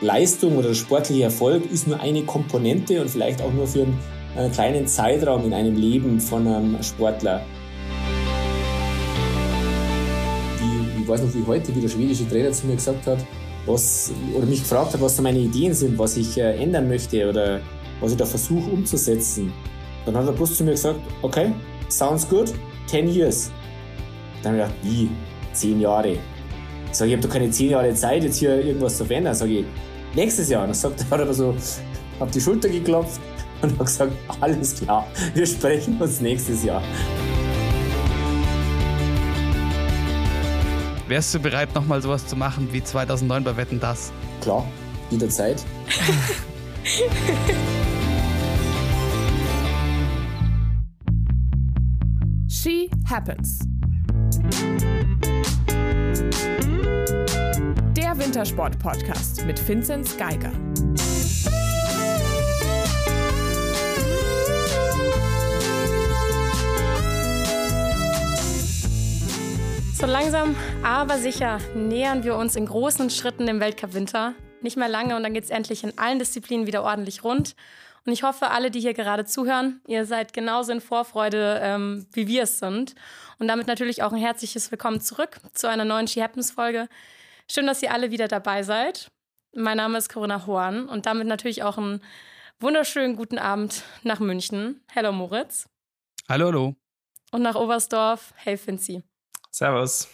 Leistung oder der sportliche Erfolg ist nur eine Komponente und vielleicht auch nur für einen kleinen Zeitraum in einem Leben von einem Sportler. Die, ich weiß noch wie heute, wie der schwedische Trainer zu mir gesagt hat, was, oder mich gefragt hat, was da meine Ideen sind, was ich äh, ändern möchte oder was ich da versuche umzusetzen. Dann hat er bloß zu mir gesagt, okay, sounds good, 10 years. Dann habe ich gedacht, wie? 10 Jahre? Ich sage, ich habe doch keine 10 Jahre Zeit, jetzt hier irgendwas zu verändern. Sage ich, nächstes Jahr. Und dann sagt er, hat er so auf die Schulter geklopft und hat gesagt, alles klar, wir sprechen uns nächstes Jahr. Wärst du bereit, nochmal sowas zu machen wie 2009 bei Wetten Das? Klar, jederzeit. She Happens. Wintersport-Podcast mit Vinzenz Geiger. So langsam, aber sicher nähern wir uns in großen Schritten dem Weltcup-Winter. Nicht mehr lange und dann geht es endlich in allen Disziplinen wieder ordentlich rund. Und ich hoffe, alle, die hier gerade zuhören, ihr seid genauso in Vorfreude, ähm, wie wir es sind. Und damit natürlich auch ein herzliches Willkommen zurück zu einer neuen She Happens-Folge. Schön, dass ihr alle wieder dabei seid. Mein Name ist Corinna Horn und damit natürlich auch einen wunderschönen guten Abend nach München. Hallo Moritz. Hallo, hallo. Und nach Oberstdorf. Hey Finzi. Servus.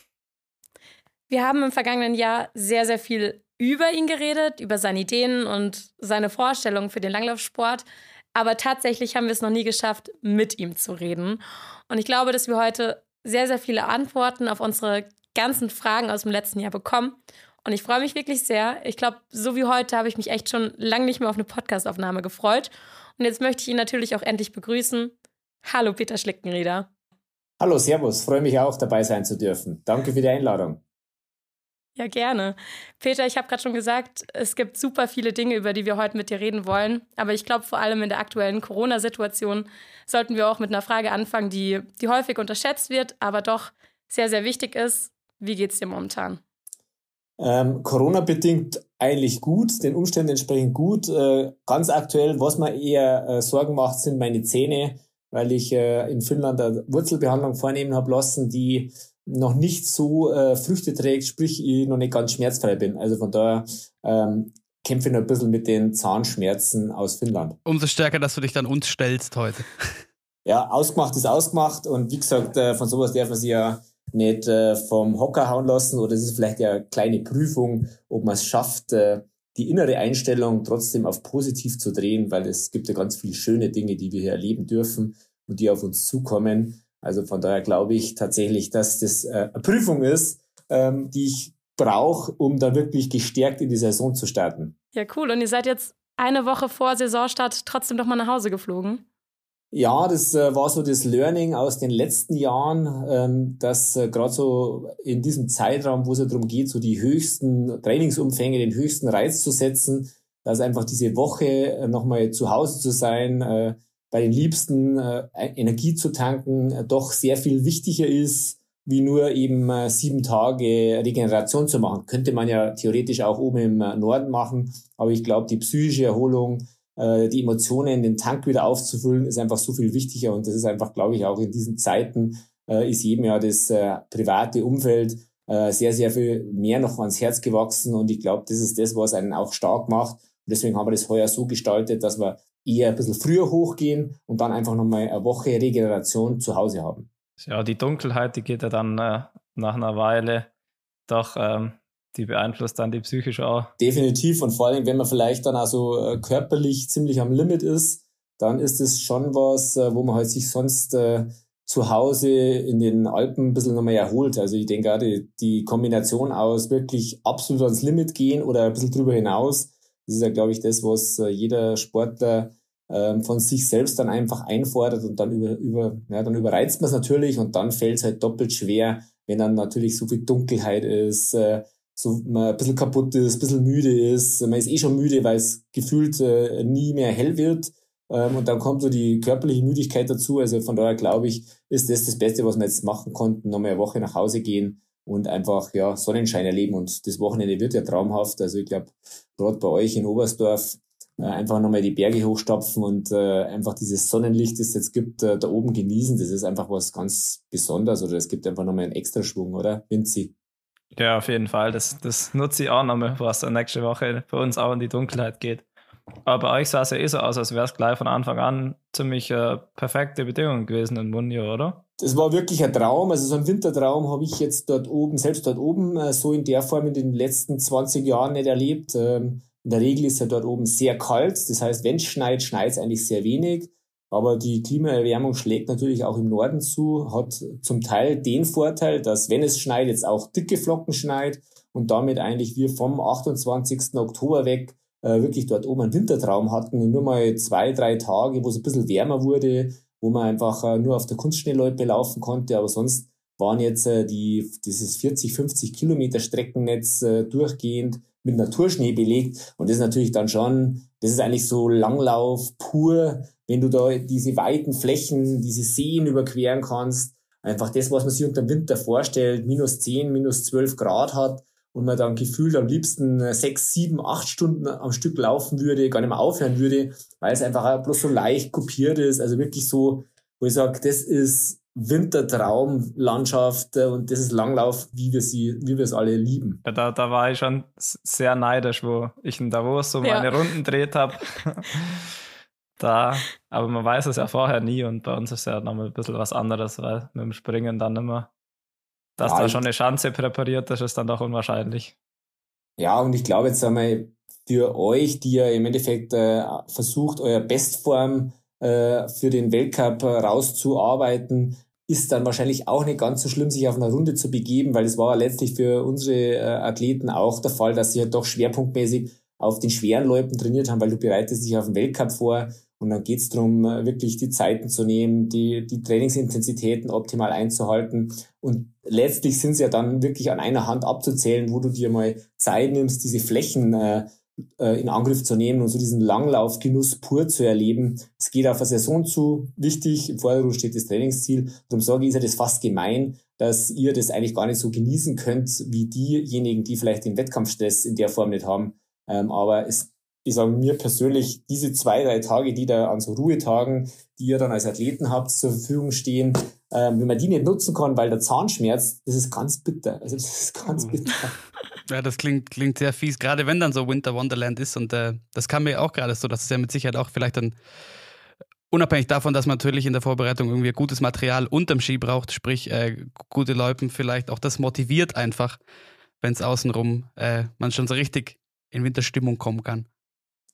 Wir haben im vergangenen Jahr sehr, sehr viel über ihn geredet, über seine Ideen und seine Vorstellungen für den Langlaufsport. Aber tatsächlich haben wir es noch nie geschafft, mit ihm zu reden. Und ich glaube, dass wir heute sehr, sehr viele Antworten auf unsere ganzen Fragen aus dem letzten Jahr bekommen. Und ich freue mich wirklich sehr. Ich glaube, so wie heute habe ich mich echt schon lange nicht mehr auf eine Podcastaufnahme gefreut. Und jetzt möchte ich ihn natürlich auch endlich begrüßen. Hallo, Peter Schlickenrieder. Hallo, Servus. Freue mich auch, dabei sein zu dürfen. Danke für die Einladung. Ja, gerne. Peter, ich habe gerade schon gesagt, es gibt super viele Dinge, über die wir heute mit dir reden wollen. Aber ich glaube, vor allem in der aktuellen Corona-Situation sollten wir auch mit einer Frage anfangen, die, die häufig unterschätzt wird, aber doch sehr, sehr wichtig ist. Wie geht's dir momentan? Ähm, Corona-bedingt eigentlich gut, den Umständen entsprechend gut. Äh, ganz aktuell, was mir eher äh, Sorgen macht, sind meine Zähne, weil ich äh, in Finnland eine Wurzelbehandlung vornehmen habe lassen, die noch nicht so äh, Früchte trägt, sprich ich noch nicht ganz schmerzfrei bin. Also von daher ähm, kämpfe ich noch ein bisschen mit den Zahnschmerzen aus Finnland. Umso stärker, dass du dich dann uns stellst heute. Ja, ausgemacht ist ausgemacht und wie gesagt, äh, von sowas darf man sich ja nicht äh, vom Hocker hauen lassen oder es ist vielleicht ja eine kleine Prüfung, ob man es schafft, äh, die innere Einstellung trotzdem auf positiv zu drehen, weil es gibt ja ganz viele schöne Dinge, die wir hier erleben dürfen und die auf uns zukommen. Also von daher glaube ich tatsächlich, dass das äh, eine Prüfung ist, ähm, die ich brauche, um da wirklich gestärkt in die Saison zu starten. Ja, cool. Und ihr seid jetzt eine Woche vor Saisonstart trotzdem noch mal nach Hause geflogen? Ja, das äh, war so das Learning aus den letzten Jahren, ähm, dass äh, gerade so in diesem Zeitraum, wo es ja darum geht, so die höchsten Trainingsumfänge, den höchsten Reiz zu setzen, dass einfach diese Woche äh, nochmal zu Hause zu sein, bei den Liebsten äh, Energie zu tanken doch sehr viel wichtiger ist, wie nur eben sieben Tage Regeneration zu machen. Könnte man ja theoretisch auch oben im Norden machen, aber ich glaube, die psychische Erholung, äh, die Emotionen, den Tank wieder aufzufüllen, ist einfach so viel wichtiger und das ist einfach, glaube ich, auch in diesen Zeiten äh, ist jedem ja das äh, private Umfeld äh, sehr, sehr viel mehr noch ans Herz gewachsen und ich glaube, das ist das, was einen auch stark macht. Und deswegen haben wir das heuer so gestaltet, dass wir eher ein bisschen früher hochgehen und dann einfach nochmal eine Woche Regeneration zu Hause haben. Ja, die Dunkelheit, die geht ja dann äh, nach einer Weile doch, ähm, die beeinflusst dann die psychische auch. Definitiv und vor allem, wenn man vielleicht dann also körperlich ziemlich am Limit ist, dann ist es schon was, äh, wo man halt sich sonst äh, zu Hause in den Alpen ein bisschen nochmal erholt. Also ich denke gerade die Kombination aus wirklich absolut ans Limit gehen oder ein bisschen drüber hinaus, das ist ja, glaube ich, das, was äh, jeder Sportler ähm, von sich selbst dann einfach einfordert und dann über, über ja, dann überreizt man es natürlich und dann fällt es halt doppelt schwer, wenn dann natürlich so viel Dunkelheit ist, äh, so man ein bisschen kaputt ist, ein bisschen müde ist. Man ist eh schon müde, weil es gefühlt äh, nie mehr hell wird. Ähm, und dann kommt so die körperliche Müdigkeit dazu. Also von daher glaube ich, ist das das Beste, was wir jetzt machen konnten. Nochmal eine Woche nach Hause gehen und einfach ja Sonnenschein erleben. Und das Wochenende wird ja traumhaft. Also ich glaube, gerade bei euch in Oberstdorf äh, einfach nochmal die Berge hochstapfen und äh, einfach dieses Sonnenlicht, das es jetzt gibt, äh, da oben genießen. Das ist einfach was ganz Besonderes oder es gibt einfach nochmal einen extra Schwung, oder? Vinzi? Ja, auf jeden Fall. Das, das nutze ich auch nochmal, was dann nächste Woche bei uns auch in die Dunkelheit geht. Aber bei euch sah es ja eh so aus, als wäre es gleich von Anfang an ziemlich äh, perfekte Bedingungen gewesen in Munio, oder? Das war wirklich ein Traum. Also so ein Wintertraum habe ich jetzt dort oben, selbst dort oben, äh, so in der Form in den letzten 20 Jahren nicht erlebt. Ähm, in der Regel ist ja dort oben sehr kalt. Das heißt, wenn es schneit, schneit es eigentlich sehr wenig. Aber die Klimaerwärmung schlägt natürlich auch im Norden zu, hat zum Teil den Vorteil, dass wenn es schneit, jetzt auch dicke Flocken schneit und damit eigentlich wir vom 28. Oktober weg äh, wirklich dort oben einen Wintertraum hatten und nur mal zwei, drei Tage, wo es ein bisschen wärmer wurde, wo man einfach äh, nur auf der Kunstschneeloipe laufen konnte, aber sonst waren jetzt äh, die, dieses 40, 50 Kilometer Streckennetz äh, durchgehend mit Naturschnee belegt. Und das ist natürlich dann schon, das ist eigentlich so Langlauf pur, wenn du da diese weiten Flächen, diese Seen überqueren kannst. Einfach das, was man sich unter dem Winter vorstellt, minus 10, minus 12 Grad hat und man dann gefühlt am liebsten sechs, sieben, acht Stunden am Stück laufen würde, gar nicht mehr aufhören würde, weil es einfach bloß so leicht kopiert ist. Also wirklich so, wo ich sage, das ist Wintertraumlandschaft äh, und das ist Langlauf, wie wir sie, wie wir es alle lieben. Ja, da, da war ich schon sehr neidisch, wo ich in Davos so meine ja. Runden dreht habe. da, aber man weiß es ja vorher nie und bei uns ist ja nochmal ein bisschen was anderes, weil mit dem Springen dann immer, dass ja, da schon eine Chance präpariert ist, ist dann doch unwahrscheinlich. Ja, und ich glaube jetzt einmal für euch, die ja im Endeffekt äh, versucht, euer Bestform äh, für den Weltcup rauszuarbeiten, ist dann wahrscheinlich auch nicht ganz so schlimm, sich auf einer Runde zu begeben, weil es war letztlich für unsere äh, Athleten auch der Fall, dass sie halt doch schwerpunktmäßig auf den schweren Läufen trainiert haben, weil du bereitest dich auf den Weltcup vor und dann geht's darum, äh, wirklich die Zeiten zu nehmen, die, die Trainingsintensitäten optimal einzuhalten. Und letztlich sind es ja dann wirklich an einer Hand abzuzählen, wo du dir mal Zeit nimmst, diese Flächen äh, äh, in Angriff zu nehmen und so diesen Langlaufgenuss pur zu erleben. Es geht auf eine Saison zu. Wichtig, im Vordergrund steht das Trainingsziel. Darum sage ich, ist ja das fast gemein, dass ihr das eigentlich gar nicht so genießen könnt, wie diejenigen, die vielleicht den Wettkampfstress in der Form nicht haben. Ähm, aber es, ich sage mir persönlich, diese zwei, drei Tage, die da an so Ruhetagen, die ihr dann als Athleten habt, zur Verfügung stehen, ähm, wenn man die nicht nutzen kann, weil der Zahnschmerz, das ist ganz bitter. Also das ist ganz bitter. Ja, das klingt, klingt sehr fies, gerade wenn dann so Winter Wonderland ist. Und äh, das kam mir auch gerade so, dass es ja mit Sicherheit auch vielleicht dann, unabhängig davon, dass man natürlich in der Vorbereitung irgendwie gutes Material unterm Ski braucht, sprich äh, gute Läupen, vielleicht auch das motiviert einfach, wenn es außenrum äh, man schon so richtig in Winterstimmung kommen kann.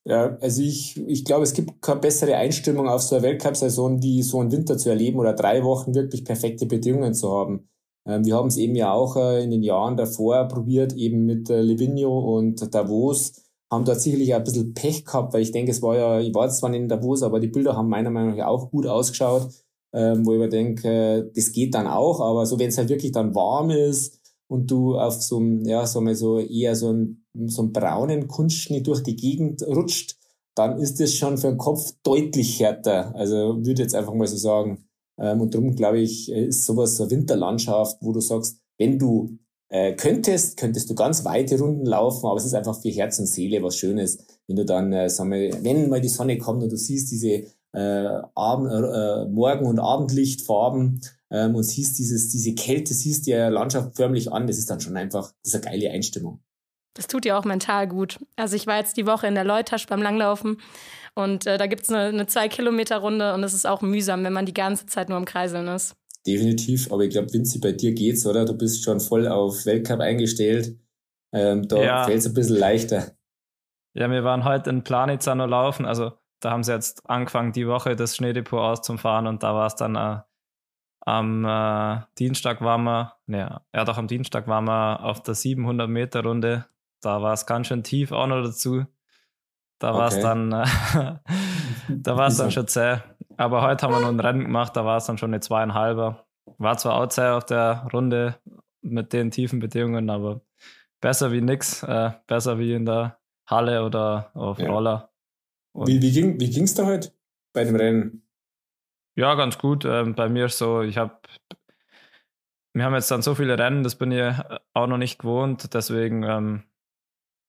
Ja, also ich, ich glaube, es gibt keine bessere Einstimmung auf so eine Weltcup-Saison, wie so einen Winter zu erleben oder drei Wochen wirklich perfekte Bedingungen zu haben. Ähm, wir haben es eben ja auch äh, in den Jahren davor probiert, eben mit äh, Livigno und Davos, haben dort sicherlich ein bisschen Pech gehabt, weil ich denke, es war ja, ich war zwar nicht in Davos, aber die Bilder haben meiner Meinung nach auch gut ausgeschaut, ähm, wo ich mir denke, das geht dann auch, aber so wenn es halt wirklich dann warm ist und du auf so einem, ja, so mal so eher so einen, so einen braunen Kunstschnitt durch die Gegend rutscht, dann ist das schon für den Kopf deutlich härter. Also würde jetzt einfach mal so sagen, und darum glaube ich, äh, ist sowas so eine Winterlandschaft, wo du sagst, wenn du äh, könntest, könntest du ganz weite Runden laufen, aber es ist einfach für Herz und Seele was Schönes, wenn du dann, äh, sag mal, wenn mal die Sonne kommt und du siehst diese äh, Abend, äh, Morgen- und Abendlichtfarben ähm, und siehst dieses, diese Kälte, siehst die Landschaft förmlich an, das ist dann schon einfach, das ist eine geile Einstimmung. Das tut dir auch mental gut. Also ich war jetzt die Woche in der Leutasch beim Langlaufen und äh, da gibt es eine, eine Zwei-Kilometer-Runde und es ist auch mühsam, wenn man die ganze Zeit nur im Kreiseln ist. Definitiv, aber ich glaube, Vinzi, bei dir geht's, oder? Du bist schon voll auf Weltcup eingestellt. Ähm, da ja. fällt es ein bisschen leichter. Ja, wir waren heute in Planitza nur laufen. Also da haben sie jetzt angefangen, die Woche das Schneedepot auszufahren und da war es dann äh, am äh, Dienstag waren wir, ne, ja doch am Dienstag waren wir auf der 700 Meter Runde. Da war es ganz schön tief auch noch dazu. Da war es dann, äh, da war es dann schon zäh. Aber heute haben wir noch ein Rennen gemacht, da war es dann schon eine zweieinhalber. War zwar auch zäh auf der Runde mit den tiefen Bedingungen, aber besser wie nix, äh, besser wie in der Halle oder auf ja. Roller. Und wie wie ging wie ging's da heute bei dem Rennen? Ja, ganz gut. Ähm, bei mir so, ich habe wir haben jetzt dann so viele Rennen, das bin ich auch noch nicht gewohnt. Deswegen, ähm,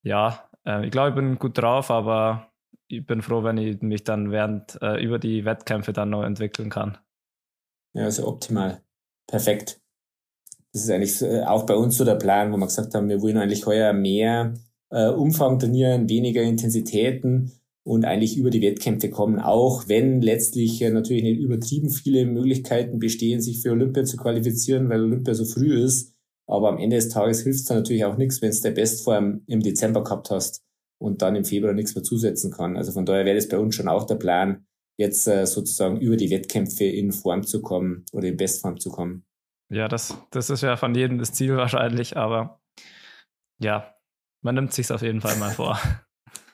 ja, äh, ich glaube, ich bin gut drauf, aber ich bin froh, wenn ich mich dann während äh, über die Wettkämpfe dann noch entwickeln kann. Ja, also optimal. Perfekt. Das ist eigentlich äh, auch bei uns so der Plan, wo wir gesagt haben, wir wollen eigentlich heuer mehr äh, Umfang trainieren, weniger Intensitäten und eigentlich über die Wettkämpfe kommen, auch wenn letztlich natürlich nicht übertrieben viele Möglichkeiten bestehen, sich für Olympia zu qualifizieren, weil Olympia so früh ist. Aber am Ende des Tages hilft es dann natürlich auch nichts, wenn du der Bestform im Dezember gehabt hast und dann im Februar nichts mehr zusetzen kann. Also von daher wäre das bei uns schon auch der Plan, jetzt äh, sozusagen über die Wettkämpfe in Form zu kommen oder in Bestform zu kommen. Ja, das, das ist ja von jedem das Ziel wahrscheinlich, aber ja, man nimmt sich auf jeden Fall mal vor.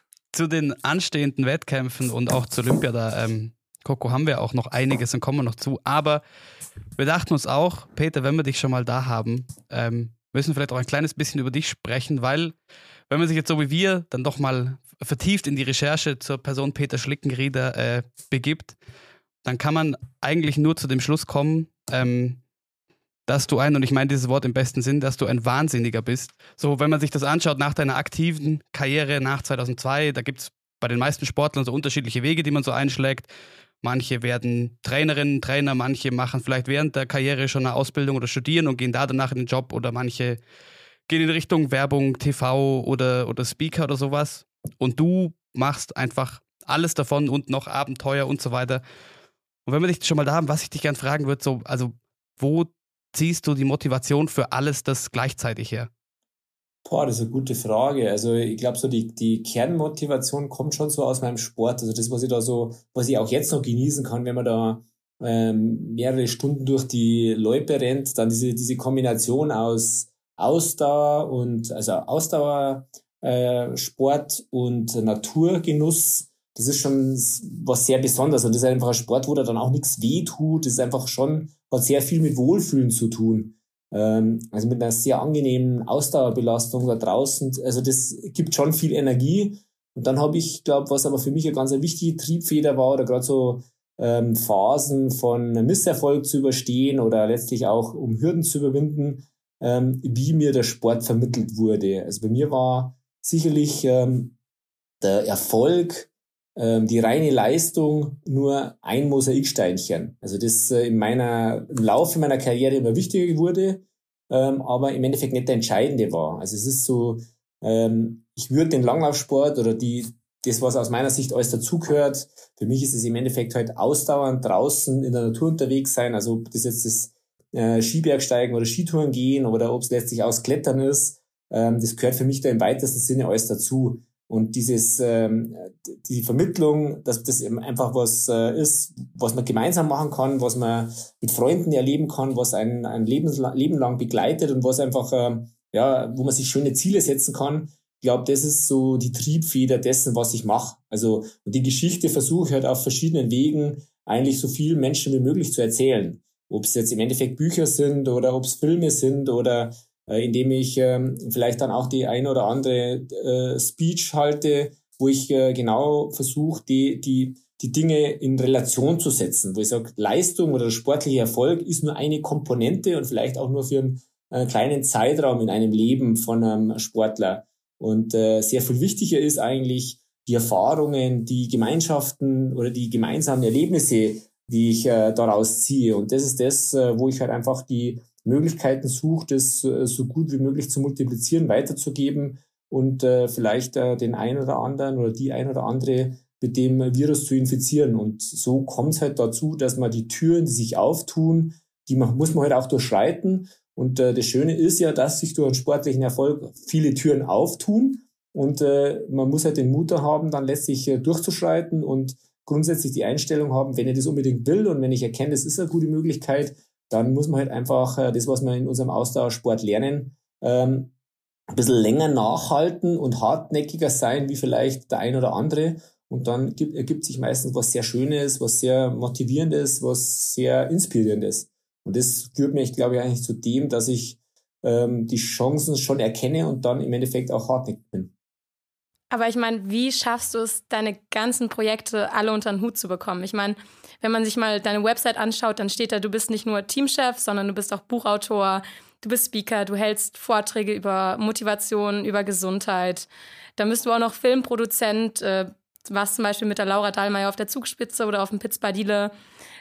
zu den anstehenden Wettkämpfen und auch zu Olympia, da, ähm, Coco, haben wir auch noch einiges und kommen wir noch zu. Aber wir dachten uns auch, Peter, wenn wir dich schon mal da haben, ähm, müssen wir vielleicht auch ein kleines bisschen über dich sprechen, weil wenn man sich jetzt so wie wir dann doch mal vertieft in die Recherche zur Person Peter Schlickenrieder äh, begibt, dann kann man eigentlich nur zu dem Schluss kommen, ähm, dass du ein, und ich meine dieses Wort im besten Sinn, dass du ein Wahnsinniger bist. So, wenn man sich das anschaut nach deiner aktiven Karriere nach 2002, da gibt es bei den meisten Sportlern so unterschiedliche Wege, die man so einschlägt. Manche werden Trainerinnen, Trainer, manche machen vielleicht während der Karriere schon eine Ausbildung oder studieren und gehen da danach in den Job oder manche gehen in Richtung Werbung, TV oder, oder Speaker oder sowas. Und du machst einfach alles davon und noch Abenteuer und so weiter. Und wenn wir dich schon mal da haben, was ich dich gern fragen würde, so, also wo ziehst du die Motivation für alles das gleichzeitig her? Boah, das ist eine gute Frage. Also ich glaube, so die, die Kernmotivation kommt schon so aus meinem Sport. Also das, was ich da so, was ich auch jetzt noch genießen kann, wenn man da ähm, mehrere Stunden durch die Loipe rennt, dann diese, diese Kombination aus Ausdauer und also Ausdauer, äh, Sport und Naturgenuss, das ist schon was sehr Besonderes. Und das ist einfach ein Sport, wo da dann auch nichts weh tut. Das ist einfach schon hat sehr viel mit Wohlfühlen zu tun. Ähm, also mit einer sehr angenehmen Ausdauerbelastung da draußen. Also das gibt schon viel Energie. Und dann habe ich, glaube was aber für mich eine ganz wichtige Triebfeder war, oder gerade so ähm, Phasen von Misserfolg zu überstehen oder letztlich auch um Hürden zu überwinden, ähm, wie mir der Sport vermittelt wurde. Also bei mir war sicherlich ähm, der Erfolg die reine Leistung nur ein Mosaiksteinchen. Also das äh, in meiner, im Laufe meiner Karriere immer wichtiger wurde, ähm, aber im Endeffekt nicht der entscheidende war. Also es ist so, ähm, ich würde den Langlaufsport oder die, das, was aus meiner Sicht alles dazugehört, für mich ist es im Endeffekt halt ausdauernd draußen in der Natur unterwegs sein, also ob das jetzt das äh, Skibergsteigen oder Skitouren gehen oder ob es letztlich aus Klettern ist, ähm, das gehört für mich da im weitesten Sinne alles dazu. Und dieses, ähm, die Vermittlung, dass das eben einfach was äh, ist, was man gemeinsam machen kann, was man mit Freunden erleben kann, was einen ein Leben, lang begleitet und was einfach, äh, ja, wo man sich schöne Ziele setzen kann. Ich glaube, das ist so die Triebfeder dessen, was ich mache. Also die Geschichte versuche ich halt auf verschiedenen Wegen eigentlich so vielen Menschen wie möglich zu erzählen. Ob es jetzt im Endeffekt Bücher sind oder ob es Filme sind oder indem ich ähm, vielleicht dann auch die ein oder andere äh, Speech halte, wo ich äh, genau versuche, die, die, die Dinge in Relation zu setzen, wo ich sage, Leistung oder sportlicher Erfolg ist nur eine Komponente und vielleicht auch nur für einen äh, kleinen Zeitraum in einem Leben von einem Sportler. Und äh, sehr viel wichtiger ist eigentlich die Erfahrungen, die Gemeinschaften oder die gemeinsamen Erlebnisse, die ich äh, daraus ziehe. Und das ist das, äh, wo ich halt einfach die Möglichkeiten sucht, es äh, so gut wie möglich zu multiplizieren, weiterzugeben und äh, vielleicht äh, den einen oder anderen oder die ein oder andere mit dem Virus zu infizieren. Und so kommt es halt dazu, dass man die Türen, die sich auftun, die man, muss man halt auch durchschreiten. Und äh, das Schöne ist ja, dass sich durch einen sportlichen Erfolg viele Türen auftun. Und äh, man muss halt den Mut haben, dann letztlich äh, durchzuschreiten und grundsätzlich die Einstellung haben, wenn ich das unbedingt will und wenn ich erkenne, das ist eine gute Möglichkeit, dann muss man halt einfach äh, das, was wir in unserem Ausdauersport lernen, ähm, ein bisschen länger nachhalten und hartnäckiger sein wie vielleicht der ein oder andere. Und dann gibt, ergibt sich meistens was sehr Schönes, was sehr Motivierendes, was sehr Inspirierendes. Und das führt mich, glaube ich, eigentlich zu dem, dass ich ähm, die Chancen schon erkenne und dann im Endeffekt auch hartnäckig bin. Aber ich meine, wie schaffst du es, deine ganzen Projekte alle unter den Hut zu bekommen? Ich meine, wenn man sich mal deine Website anschaut, dann steht da, du bist nicht nur Teamchef, sondern du bist auch Buchautor, du bist Speaker, du hältst Vorträge über Motivation, über Gesundheit. Dann bist du auch noch Filmproduzent, äh, warst zum Beispiel mit der Laura Dahlmeier auf der Zugspitze oder auf dem Pitz Badile.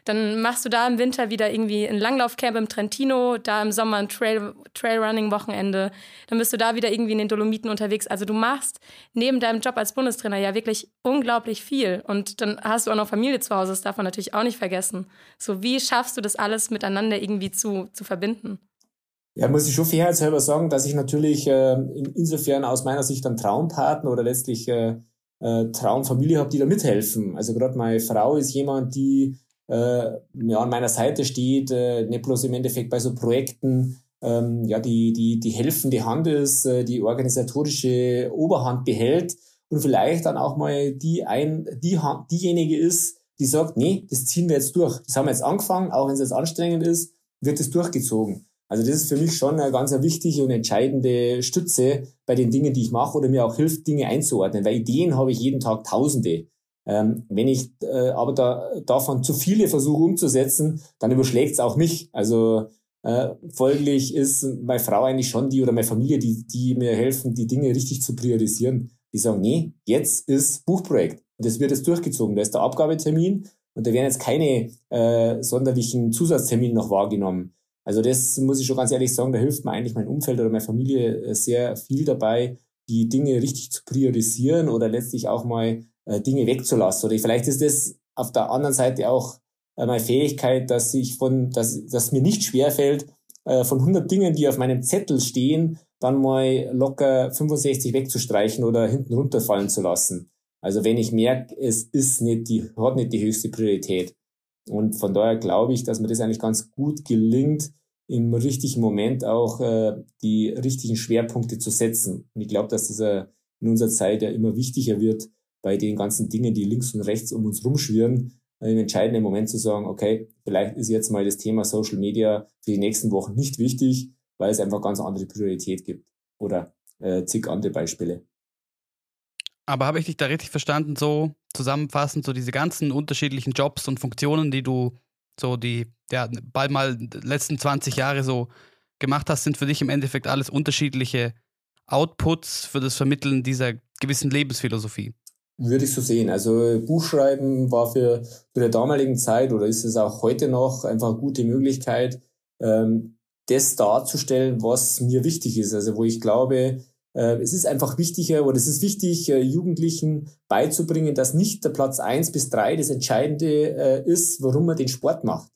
Dann machst du da im Winter wieder irgendwie ein Langlaufcamp im Trentino, da im Sommer ein Trail, Trailrunning-Wochenende. Dann bist du da wieder irgendwie in den Dolomiten unterwegs. Also du machst neben deinem Job als Bundestrainer ja wirklich unglaublich viel. Und dann hast du auch noch Familie zu Hause, das darf man natürlich auch nicht vergessen. So, wie schaffst du das alles miteinander irgendwie zu, zu verbinden? Ja, muss ich schon fairheitshalber sagen, dass ich natürlich äh, insofern aus meiner Sicht einen Traumpartner oder letztlich äh, äh, Traumfamilie habe, die da mithelfen. Also gerade meine Frau ist jemand, die äh, ja, an meiner Seite steht, äh, nicht bloß im Endeffekt bei so Projekten, ähm, ja, die, die, die helfende Hand ist, äh, die organisatorische Oberhand behält und vielleicht dann auch mal die ein, die, diejenige ist, die sagt, nee, das ziehen wir jetzt durch. Das haben wir jetzt angefangen, auch wenn es jetzt anstrengend ist, wird es durchgezogen. Also das ist für mich schon eine ganz wichtige und entscheidende Stütze bei den Dingen, die ich mache oder mir auch hilft, Dinge einzuordnen, weil Ideen habe ich jeden Tag Tausende. Ähm, wenn ich äh, aber da, davon zu viele versuche umzusetzen, dann überschlägt es auch mich. Also äh, folglich ist meine Frau eigentlich schon die oder meine Familie, die, die mir helfen, die Dinge richtig zu priorisieren. Die sagen, nee, jetzt ist Buchprojekt. Und das wird jetzt durchgezogen. Da ist der Abgabetermin und da werden jetzt keine äh, sonderlichen Zusatztermine noch wahrgenommen. Also das muss ich schon ganz ehrlich sagen, da hilft mir eigentlich mein Umfeld oder meine Familie äh, sehr viel dabei, die Dinge richtig zu priorisieren oder letztlich auch mal äh, Dinge wegzulassen. Oder vielleicht ist das auf der anderen Seite auch äh, meine Fähigkeit, dass ich von, dass, dass mir nicht schwerfällt, äh, von 100 Dingen, die auf meinem Zettel stehen, dann mal locker 65 wegzustreichen oder hinten runterfallen zu lassen. Also wenn ich merke, es ist nicht die, hat nicht die höchste Priorität. Und von daher glaube ich, dass mir das eigentlich ganz gut gelingt, im richtigen Moment auch äh, die richtigen Schwerpunkte zu setzen. Und ich glaube, dass das in unserer Zeit ja immer wichtiger wird, bei den ganzen Dingen, die links und rechts um uns rumschwirren, im entscheidenden Moment zu sagen, okay, vielleicht ist jetzt mal das Thema Social Media für die nächsten Wochen nicht wichtig, weil es einfach ganz andere Priorität gibt. Oder äh, zig andere Beispiele. Aber habe ich dich da richtig verstanden, so zusammenfassend, so diese ganzen unterschiedlichen Jobs und Funktionen, die du so die, ja, bald mal letzten 20 Jahre so gemacht hast, sind für dich im Endeffekt alles unterschiedliche Outputs für das Vermitteln dieser gewissen Lebensphilosophie. Würde ich so sehen. Also Buchschreiben war für, für der damaligen Zeit oder ist es auch heute noch einfach eine gute Möglichkeit, ähm, das darzustellen, was mir wichtig ist. Also wo ich glaube, äh, es ist einfach wichtiger oder es ist wichtig, äh, Jugendlichen beizubringen, dass nicht der Platz eins bis drei das Entscheidende äh, ist, warum man den Sport macht.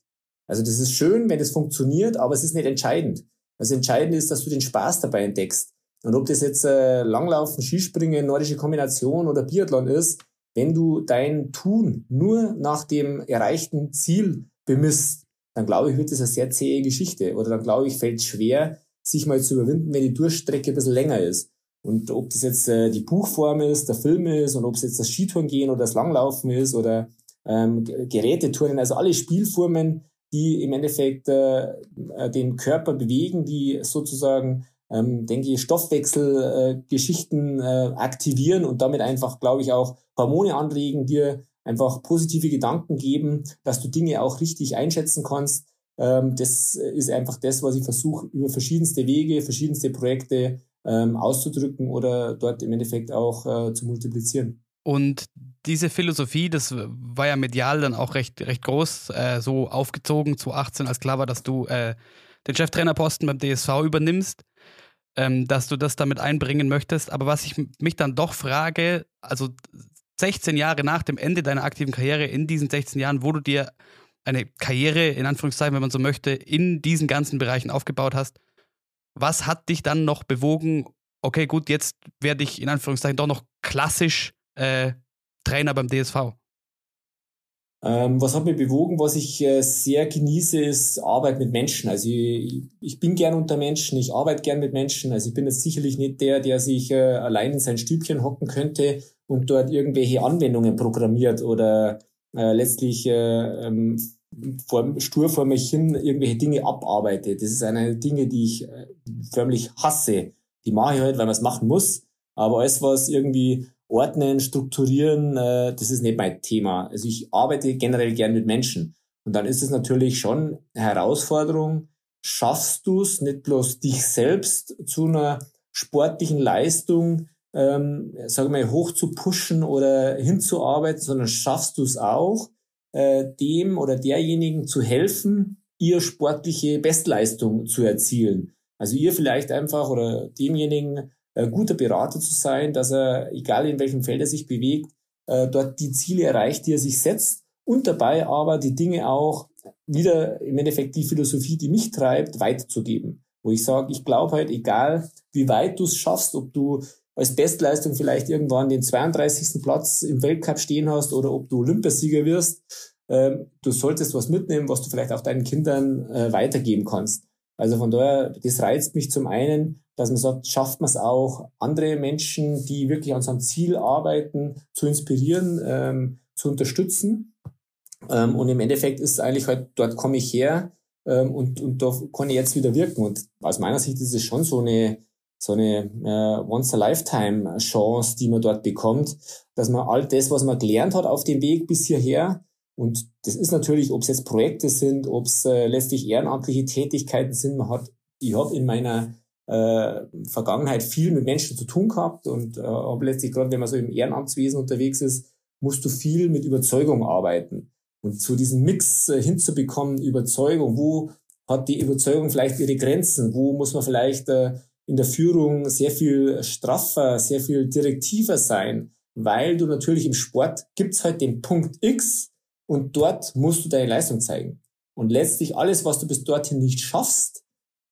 Also das ist schön, wenn es funktioniert, aber es ist nicht entscheidend. Das Entscheidende ist, dass du den Spaß dabei entdeckst. Und ob das jetzt äh, Langlaufen, Skispringen, nordische Kombination oder Biathlon ist, wenn du dein Tun nur nach dem erreichten Ziel bemisst, dann glaube ich, wird das eine sehr zähe Geschichte. Oder dann glaube ich, fällt es schwer, sich mal zu überwinden, wenn die Durchstrecke ein bisschen länger ist. Und ob das jetzt äh, die Buchform ist, der Film ist und ob es jetzt das Skitouren gehen oder das Langlaufen ist oder ähm, Gerätetouren, also alle Spielformen, die im Endeffekt äh, äh den Körper bewegen, die sozusagen ähm, denke ich, Stoffwechselgeschichten äh, äh, aktivieren und damit einfach, glaube ich, auch Hormone anregen, dir einfach positive Gedanken geben, dass du Dinge auch richtig einschätzen kannst. Ähm, das ist einfach das, was ich versuche, über verschiedenste Wege, verschiedenste Projekte ähm, auszudrücken oder dort im Endeffekt auch äh, zu multiplizieren. Und diese Philosophie, das war ja medial dann auch recht, recht groß, äh, so aufgezogen zu 18, als klar war, dass du äh, den Cheftrainerposten beim DSV übernimmst ähm, dass du das damit einbringen möchtest. Aber was ich mich dann doch frage, also 16 Jahre nach dem Ende deiner aktiven Karriere, in diesen 16 Jahren, wo du dir eine Karriere, in Anführungszeichen, wenn man so möchte, in diesen ganzen Bereichen aufgebaut hast, was hat dich dann noch bewogen, okay, gut, jetzt werde ich in Anführungszeichen doch noch klassisch äh, Trainer beim DSV? Ähm, was hat mich bewogen, was ich äh, sehr genieße, ist Arbeit mit Menschen. Also ich, ich bin gern unter Menschen, ich arbeite gern mit Menschen. Also ich bin jetzt sicherlich nicht der, der sich äh, allein in sein Stübchen hocken könnte und dort irgendwelche Anwendungen programmiert oder äh, letztlich äh, ähm, vor, stur vor mich hin irgendwelche Dinge abarbeitet. Das ist eine Dinge, die ich äh, förmlich hasse. Die mache ich halt, weil man es machen muss. Aber alles, was irgendwie ordnen, strukturieren, äh, das ist nicht mein Thema. Also ich arbeite generell gern mit Menschen. Und dann ist es natürlich schon eine Herausforderung, schaffst du es nicht bloß dich selbst zu einer sportlichen Leistung, ähm, sage mal, hoch zu pushen oder hinzuarbeiten, sondern schaffst du es auch, äh, dem oder derjenigen zu helfen, ihr sportliche Bestleistung zu erzielen. Also ihr vielleicht einfach oder demjenigen äh, guter Berater zu sein, dass er, egal in welchem Feld er sich bewegt, äh, dort die Ziele erreicht, die er sich setzt und dabei aber die Dinge auch wieder im Endeffekt die Philosophie, die mich treibt, weiterzugeben. Wo ich sage, ich glaube halt, egal wie weit du es schaffst, ob du als Bestleistung vielleicht irgendwann den 32. Platz im Weltcup stehen hast oder ob du Olympiasieger wirst, äh, du solltest was mitnehmen, was du vielleicht auch deinen Kindern äh, weitergeben kannst. Also von daher, das reizt mich zum einen, dass man sagt, schafft man es auch, andere Menschen, die wirklich an seinem Ziel arbeiten, zu inspirieren, ähm, zu unterstützen. Ähm, und im Endeffekt ist es eigentlich halt, dort komme ich her ähm, und, und da kann ich jetzt wieder wirken. Und aus meiner Sicht ist es schon so eine, so eine äh, Once-a-Lifetime-Chance, die man dort bekommt, dass man all das, was man gelernt hat auf dem Weg bis hierher, und das ist natürlich, ob es jetzt Projekte sind, ob es äh, letztlich ehrenamtliche Tätigkeiten sind. Man hat, ich habe in meiner äh, Vergangenheit viel mit Menschen zu tun gehabt und äh, habe letztlich gerade, wenn man so im Ehrenamtswesen unterwegs ist, musst du viel mit Überzeugung arbeiten. Und zu diesem Mix äh, hinzubekommen, Überzeugung, wo hat die Überzeugung vielleicht ihre Grenzen, wo muss man vielleicht äh, in der Führung sehr viel straffer, sehr viel direktiver sein, weil du natürlich im Sport gibt's halt den Punkt X, und dort musst du deine Leistung zeigen. Und letztlich alles, was du bis dorthin nicht schaffst,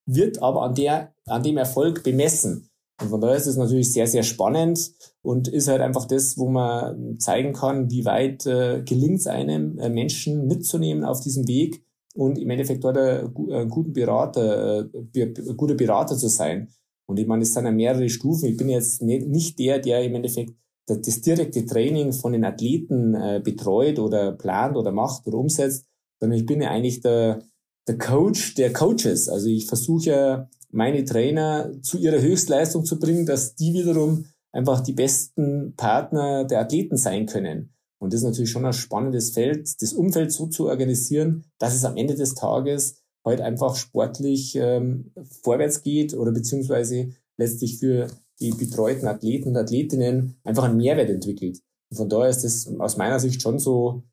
wird aber an, der, an dem Erfolg bemessen. Und von daher ist es natürlich sehr, sehr spannend und ist halt einfach das, wo man zeigen kann, wie weit äh, gelingt es einem, äh, Menschen mitzunehmen auf diesem Weg und im Endeffekt dort ein, ein guten Berater, äh, guter Berater zu sein. Und ich meine, es sind ja mehrere Stufen. Ich bin jetzt nicht, nicht der, der im Endeffekt das direkte Training von den Athleten äh, betreut oder plant oder macht oder umsetzt, sondern ich bin ja eigentlich der, der Coach der Coaches. Also ich versuche meine Trainer zu ihrer Höchstleistung zu bringen, dass die wiederum einfach die besten Partner der Athleten sein können. Und das ist natürlich schon ein spannendes Feld, das Umfeld so zu organisieren, dass es am Ende des Tages halt einfach sportlich ähm, vorwärts geht oder beziehungsweise letztlich für die betreuten Athleten und Athletinnen einfach einen Mehrwert entwickelt. Und von daher ist das aus meiner Sicht schon so,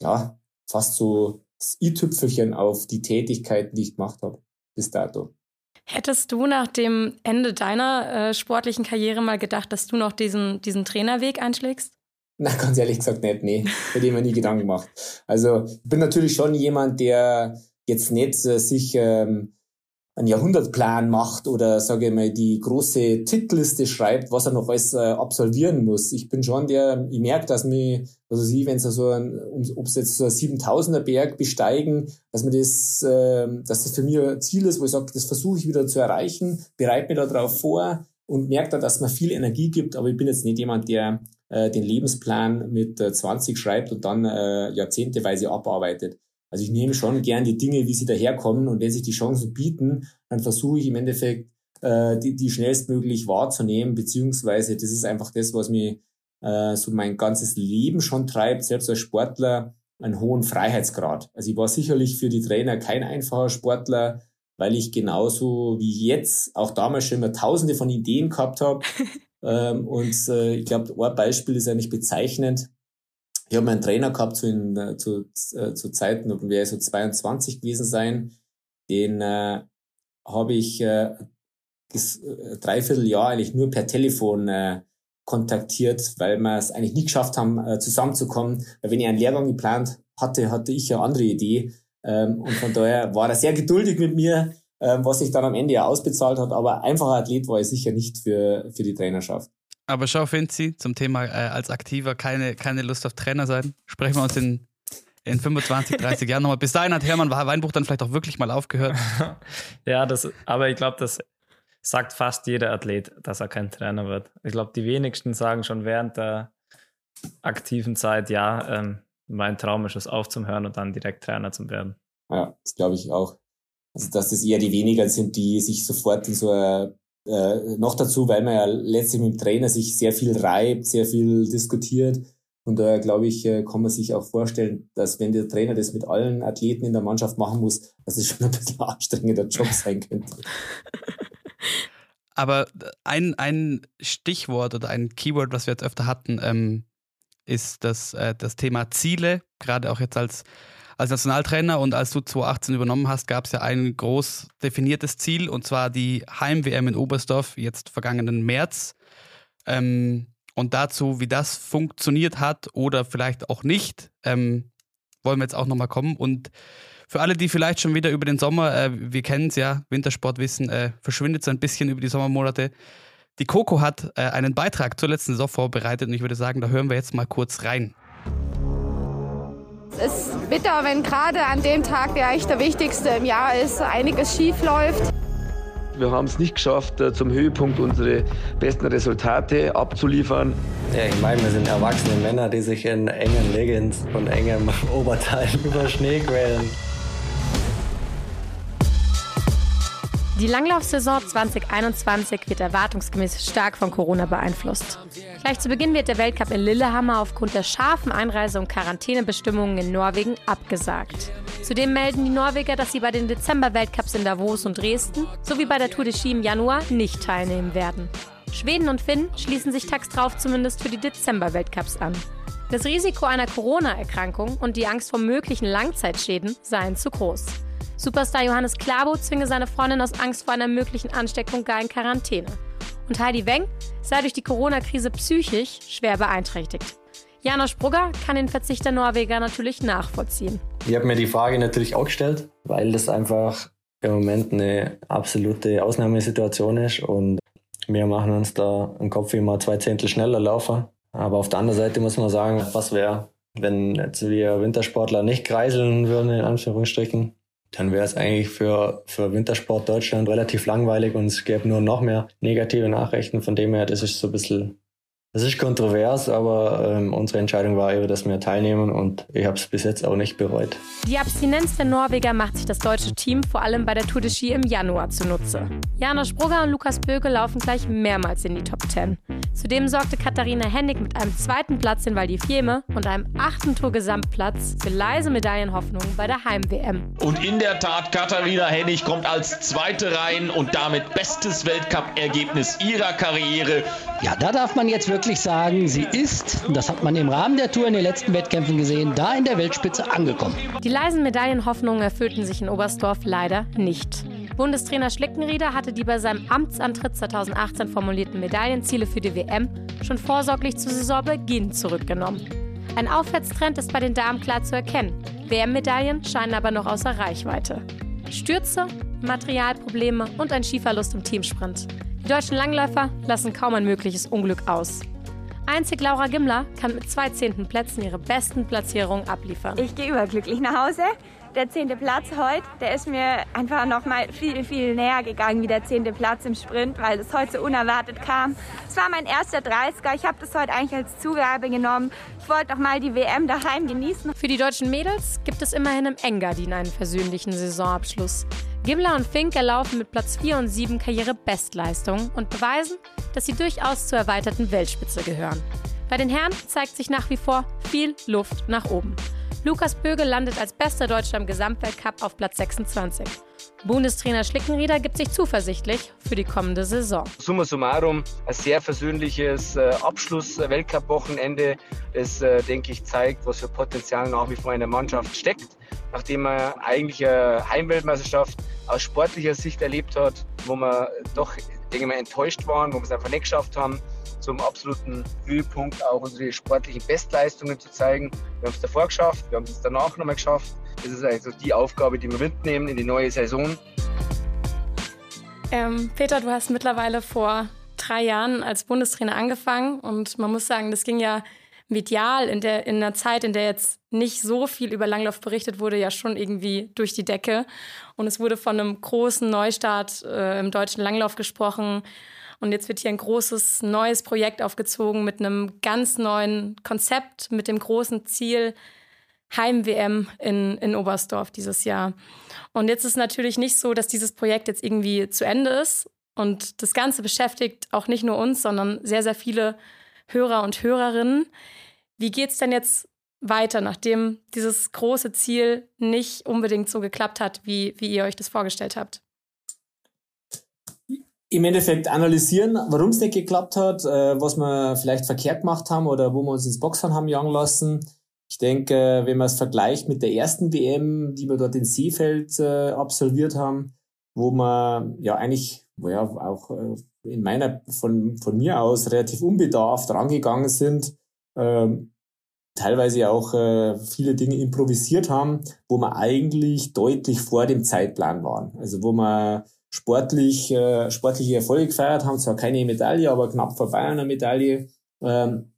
ja, fast so das i-Tüpfelchen auf die Tätigkeiten, die ich gemacht habe bis dato. Hättest du nach dem Ende deiner äh, sportlichen Karriere mal gedacht, dass du noch diesen, diesen Trainerweg einschlägst? Na, ganz ehrlich gesagt nicht, nee. Hätte ich mir nie Gedanken gemacht. Also, ich bin natürlich schon jemand, der jetzt nicht äh, sich ähm, einen Jahrhundertplan macht oder sage ich mal die große Titelliste schreibt, was er noch alles äh, absolvieren muss. Ich bin schon der, ich merke, dass mir, also sie, wenn es so ein, ob es jetzt so ein 7000er Berg besteigen, dass mir das, äh, dass das für mich ein Ziel ist, wo ich sage, das versuche ich wieder zu erreichen, bereite mir darauf vor und merke da, dass man viel Energie gibt, aber ich bin jetzt nicht jemand, der äh, den Lebensplan mit äh, 20 schreibt und dann äh, jahrzehnteweise abarbeitet. Also ich nehme schon gern die Dinge, wie sie daherkommen und wenn sich die Chancen bieten, dann versuche ich im Endeffekt äh, die, die schnellstmöglich wahrzunehmen, beziehungsweise das ist einfach das, was mir äh, so mein ganzes Leben schon treibt, selbst als Sportler, einen hohen Freiheitsgrad. Also ich war sicherlich für die Trainer kein einfacher Sportler, weil ich genauso wie jetzt auch damals schon immer tausende von Ideen gehabt habe. ähm, und äh, ich glaube, ein Beispiel ist eigentlich bezeichnend ich habe meinen Trainer gehabt zu, in, äh, zu, äh, zu Zeiten, da wäre so 22 gewesen sein. Den äh, habe ich äh, äh, dreiviertel Jahr eigentlich nur per Telefon äh, kontaktiert, weil wir es eigentlich nie geschafft haben, äh, zusammenzukommen. Weil wenn ich einen Lehrgang geplant hatte, hatte ich eine andere Idee. Ähm, und von daher war er sehr geduldig mit mir, ähm, was sich dann am Ende ja ausbezahlt hat. Aber einfacher Athlet war ich sicher nicht für, für die Trainerschaft. Aber schau, Finzi, zum Thema äh, als Aktiver keine, keine Lust auf Trainer sein. Sprechen wir uns in, in 25, 30 Jahren nochmal. Bis dahin hat Hermann Weinbuch dann vielleicht auch wirklich mal aufgehört. ja, das, aber ich glaube, das sagt fast jeder Athlet, dass er kein Trainer wird. Ich glaube, die wenigsten sagen schon während der aktiven Zeit, ja, ähm, mein Traum ist es aufzuhören und dann direkt Trainer zu werden. Ja, das glaube ich auch. Also, dass das eher die weniger sind, die sich sofort in so eine Äh, noch dazu, weil man ja letztlich mit dem Trainer sich sehr viel reibt, sehr viel diskutiert. Und daher glaube ich, äh, kann man sich auch vorstellen, dass wenn der Trainer das mit allen Athleten in der Mannschaft machen muss, dass es schon ein bisschen anstrengender Job sein könnte. Aber ein, ein Stichwort oder ein Keyword, was wir jetzt öfter hatten, ähm, ist das, äh, das Thema Ziele. Gerade auch jetzt als, als Nationaltrainer und als du 2018 übernommen hast, gab es ja ein groß definiertes Ziel und zwar die Heim-WM in Oberstdorf, jetzt vergangenen März. Ähm, und dazu, wie das funktioniert hat oder vielleicht auch nicht, ähm, wollen wir jetzt auch nochmal kommen. Und für alle, die vielleicht schon wieder über den Sommer, äh, wir kennen es ja, Wintersportwissen, äh, verschwindet so ein bisschen über die Sommermonate. Die Coco hat äh, einen Beitrag zur letzten Saison vorbereitet und ich würde sagen, da hören wir jetzt mal kurz rein. Es ist bitter, wenn gerade an dem Tag, der eigentlich der wichtigste im Jahr ist, einiges schief läuft. Wir haben es nicht geschafft, äh, zum Höhepunkt unsere besten Resultate abzuliefern. Ja, ich meine, wir sind erwachsene Männer, die sich in engen Leggings und engem Oberteil über Schnee quälen. Die Langlaufsaison 2021 wird erwartungsgemäß stark von Corona beeinflusst. Gleich zu Beginn wird der Weltcup in Lillehammer aufgrund der scharfen Einreise- und Quarantänebestimmungen in Norwegen abgesagt. Zudem melden die Norweger, dass sie bei den Dezember-Weltcups in Davos und Dresden sowie bei der Tour de Ski im Januar nicht teilnehmen werden. Schweden und Finn schließen sich tags drauf zumindest für die Dezember-Weltcups an. Das Risiko einer Corona-Erkrankung und die Angst vor möglichen Langzeitschäden seien zu groß. Superstar Johannes Klabo zwinge seine Freundin aus Angst vor einer möglichen Ansteckung gar in Quarantäne. Und Heidi Weng sei durch die Corona-Krise psychisch schwer beeinträchtigt. Janosch Brugger kann den Verzicht der Norweger natürlich nachvollziehen. Ich habe mir die Frage natürlich auch gestellt, weil das einfach im Moment eine absolute Ausnahmesituation ist und wir machen uns da im Kopf immer zwei Zehntel schneller laufen. Aber auf der anderen Seite muss man sagen, was wäre, wenn jetzt wir Wintersportler nicht kreiseln würden, in Anführungsstrichen, dann wäre es eigentlich für, für Wintersport Deutschland relativ langweilig und es gäbe nur noch mehr negative Nachrichten. Von dem her, das ist so ein bisschen das ist kontrovers, aber ähm, unsere Entscheidung war eben, dass wir teilnehmen und ich habe es bis jetzt auch nicht bereut. Die Abstinenz der Norweger macht sich das deutsche Team vor allem bei der Tour de Ski im Januar zunutze. Janosch Brugger und Lukas Böke laufen gleich mehrmals in die Top 10. Zudem sorgte Katharina Hennig mit einem zweiten Platz in Val di Fiemme und einem achten Tour-Gesamtplatz für leise Medaillenhoffnungen bei der Heim-WM. Und in der Tat, Katharina Hennig kommt als Zweite rein und damit bestes Weltcup-Ergebnis ihrer Karriere. Ja, da darf man jetzt wirklich sagen, sie ist, das hat man im Rahmen der Tour in den letzten Wettkämpfen gesehen, da in der Weltspitze angekommen. Die leisen Medaillenhoffnungen erfüllten sich in Oberstdorf leider nicht. Bundestrainer Schlickenrieder hatte die bei seinem Amtsantritt 2018 formulierten Medaillenziele für die WM schon vorsorglich zu Saisonbeginn zurückgenommen. Ein Aufwärtstrend ist bei den Damen klar zu erkennen. WM-Medaillen scheinen aber noch außer Reichweite. Stürze, Materialprobleme und ein Skiverlust im Teamsprint. Die deutschen Langläufer lassen kaum ein mögliches Unglück aus. Einzig Laura Gimmler kann mit zwei zehnten Plätzen ihre besten Platzierungen abliefern. Ich gehe überglücklich nach Hause der zehnte Platz heute, der ist mir einfach noch mal viel, viel näher gegangen wie der zehnte Platz im Sprint, weil es heute so unerwartet kam. Es war mein erster 30er. Ich habe das heute eigentlich als Zugabe genommen. Ich wollte noch mal die WM daheim genießen. Für die deutschen Mädels gibt es immerhin im Engadin einen versöhnlichen Saisonabschluss. Gimler und Fink erlaufen mit Platz 4 und 7 Karriere-Bestleistungen und beweisen, dass sie durchaus zur erweiterten Weltspitze gehören. Bei den Herren zeigt sich nach wie vor viel Luft nach oben. Lukas Bögel landet als bester Deutscher im Gesamtweltcup auf Platz 26. Bundestrainer Schlickenrieder gibt sich zuversichtlich für die kommende Saison. Summa summarum, ein sehr versöhnliches äh, Abschluss-Weltcup-Wochenende, das, äh, denke ich, zeigt, was für Potenzial nach wie vor in der Mannschaft steckt. Nachdem man eigentlich eine Heimweltmeisterschaft aus sportlicher Sicht erlebt hat, wo wir doch, denke ich mal, enttäuscht waren, wo wir es einfach nicht geschafft haben, zum absoluten Höhepunkt auch unsere sportlichen Bestleistungen zu zeigen. Wir haben es davor geschafft, wir haben es danach nochmal geschafft. Das ist also die Aufgabe, die wir mitnehmen in die neue Saison. Ähm, Peter, du hast mittlerweile vor drei Jahren als Bundestrainer angefangen und man muss sagen, das ging ja medial in der in einer Zeit, in der jetzt nicht so viel über Langlauf berichtet wurde, ja schon irgendwie durch die Decke. Und es wurde von einem großen Neustart äh, im deutschen Langlauf gesprochen. Und jetzt wird hier ein großes neues Projekt aufgezogen mit einem ganz neuen Konzept, mit dem großen Ziel Heim-WM in, in Oberstdorf dieses Jahr. Und jetzt ist natürlich nicht so, dass dieses Projekt jetzt irgendwie zu Ende ist, Und das Ganze beschäftigt auch nicht nur uns, sondern sehr, sehr viele Hörer und Hörerinnen. Wie geht es denn jetzt weiter, nachdem dieses große Ziel nicht unbedingt so geklappt hat, wie, wie ihr euch das vorgestellt habt? Im Endeffekt analysieren, warum es nicht geklappt hat, äh, was wir vielleicht verkehrt gemacht haben oder wo wir uns ins Boxen haben jagen lassen. Ich denke, wenn man es vergleicht mit der ersten WM, die wir dort in Seefeld äh, absolviert haben, wo man ja eigentlich, wo ja auch äh, in meiner, von, von mir aus relativ unbedarft rangegangen sind, ähm, teilweise auch äh, viele Dinge improvisiert haben, wo wir eigentlich deutlich vor dem Zeitplan waren. Also wo wir sportlich, äh, sportliche Erfolge gefeiert haben, zwar keine Medaille, aber knapp vorbei einer Medaille. Ähm,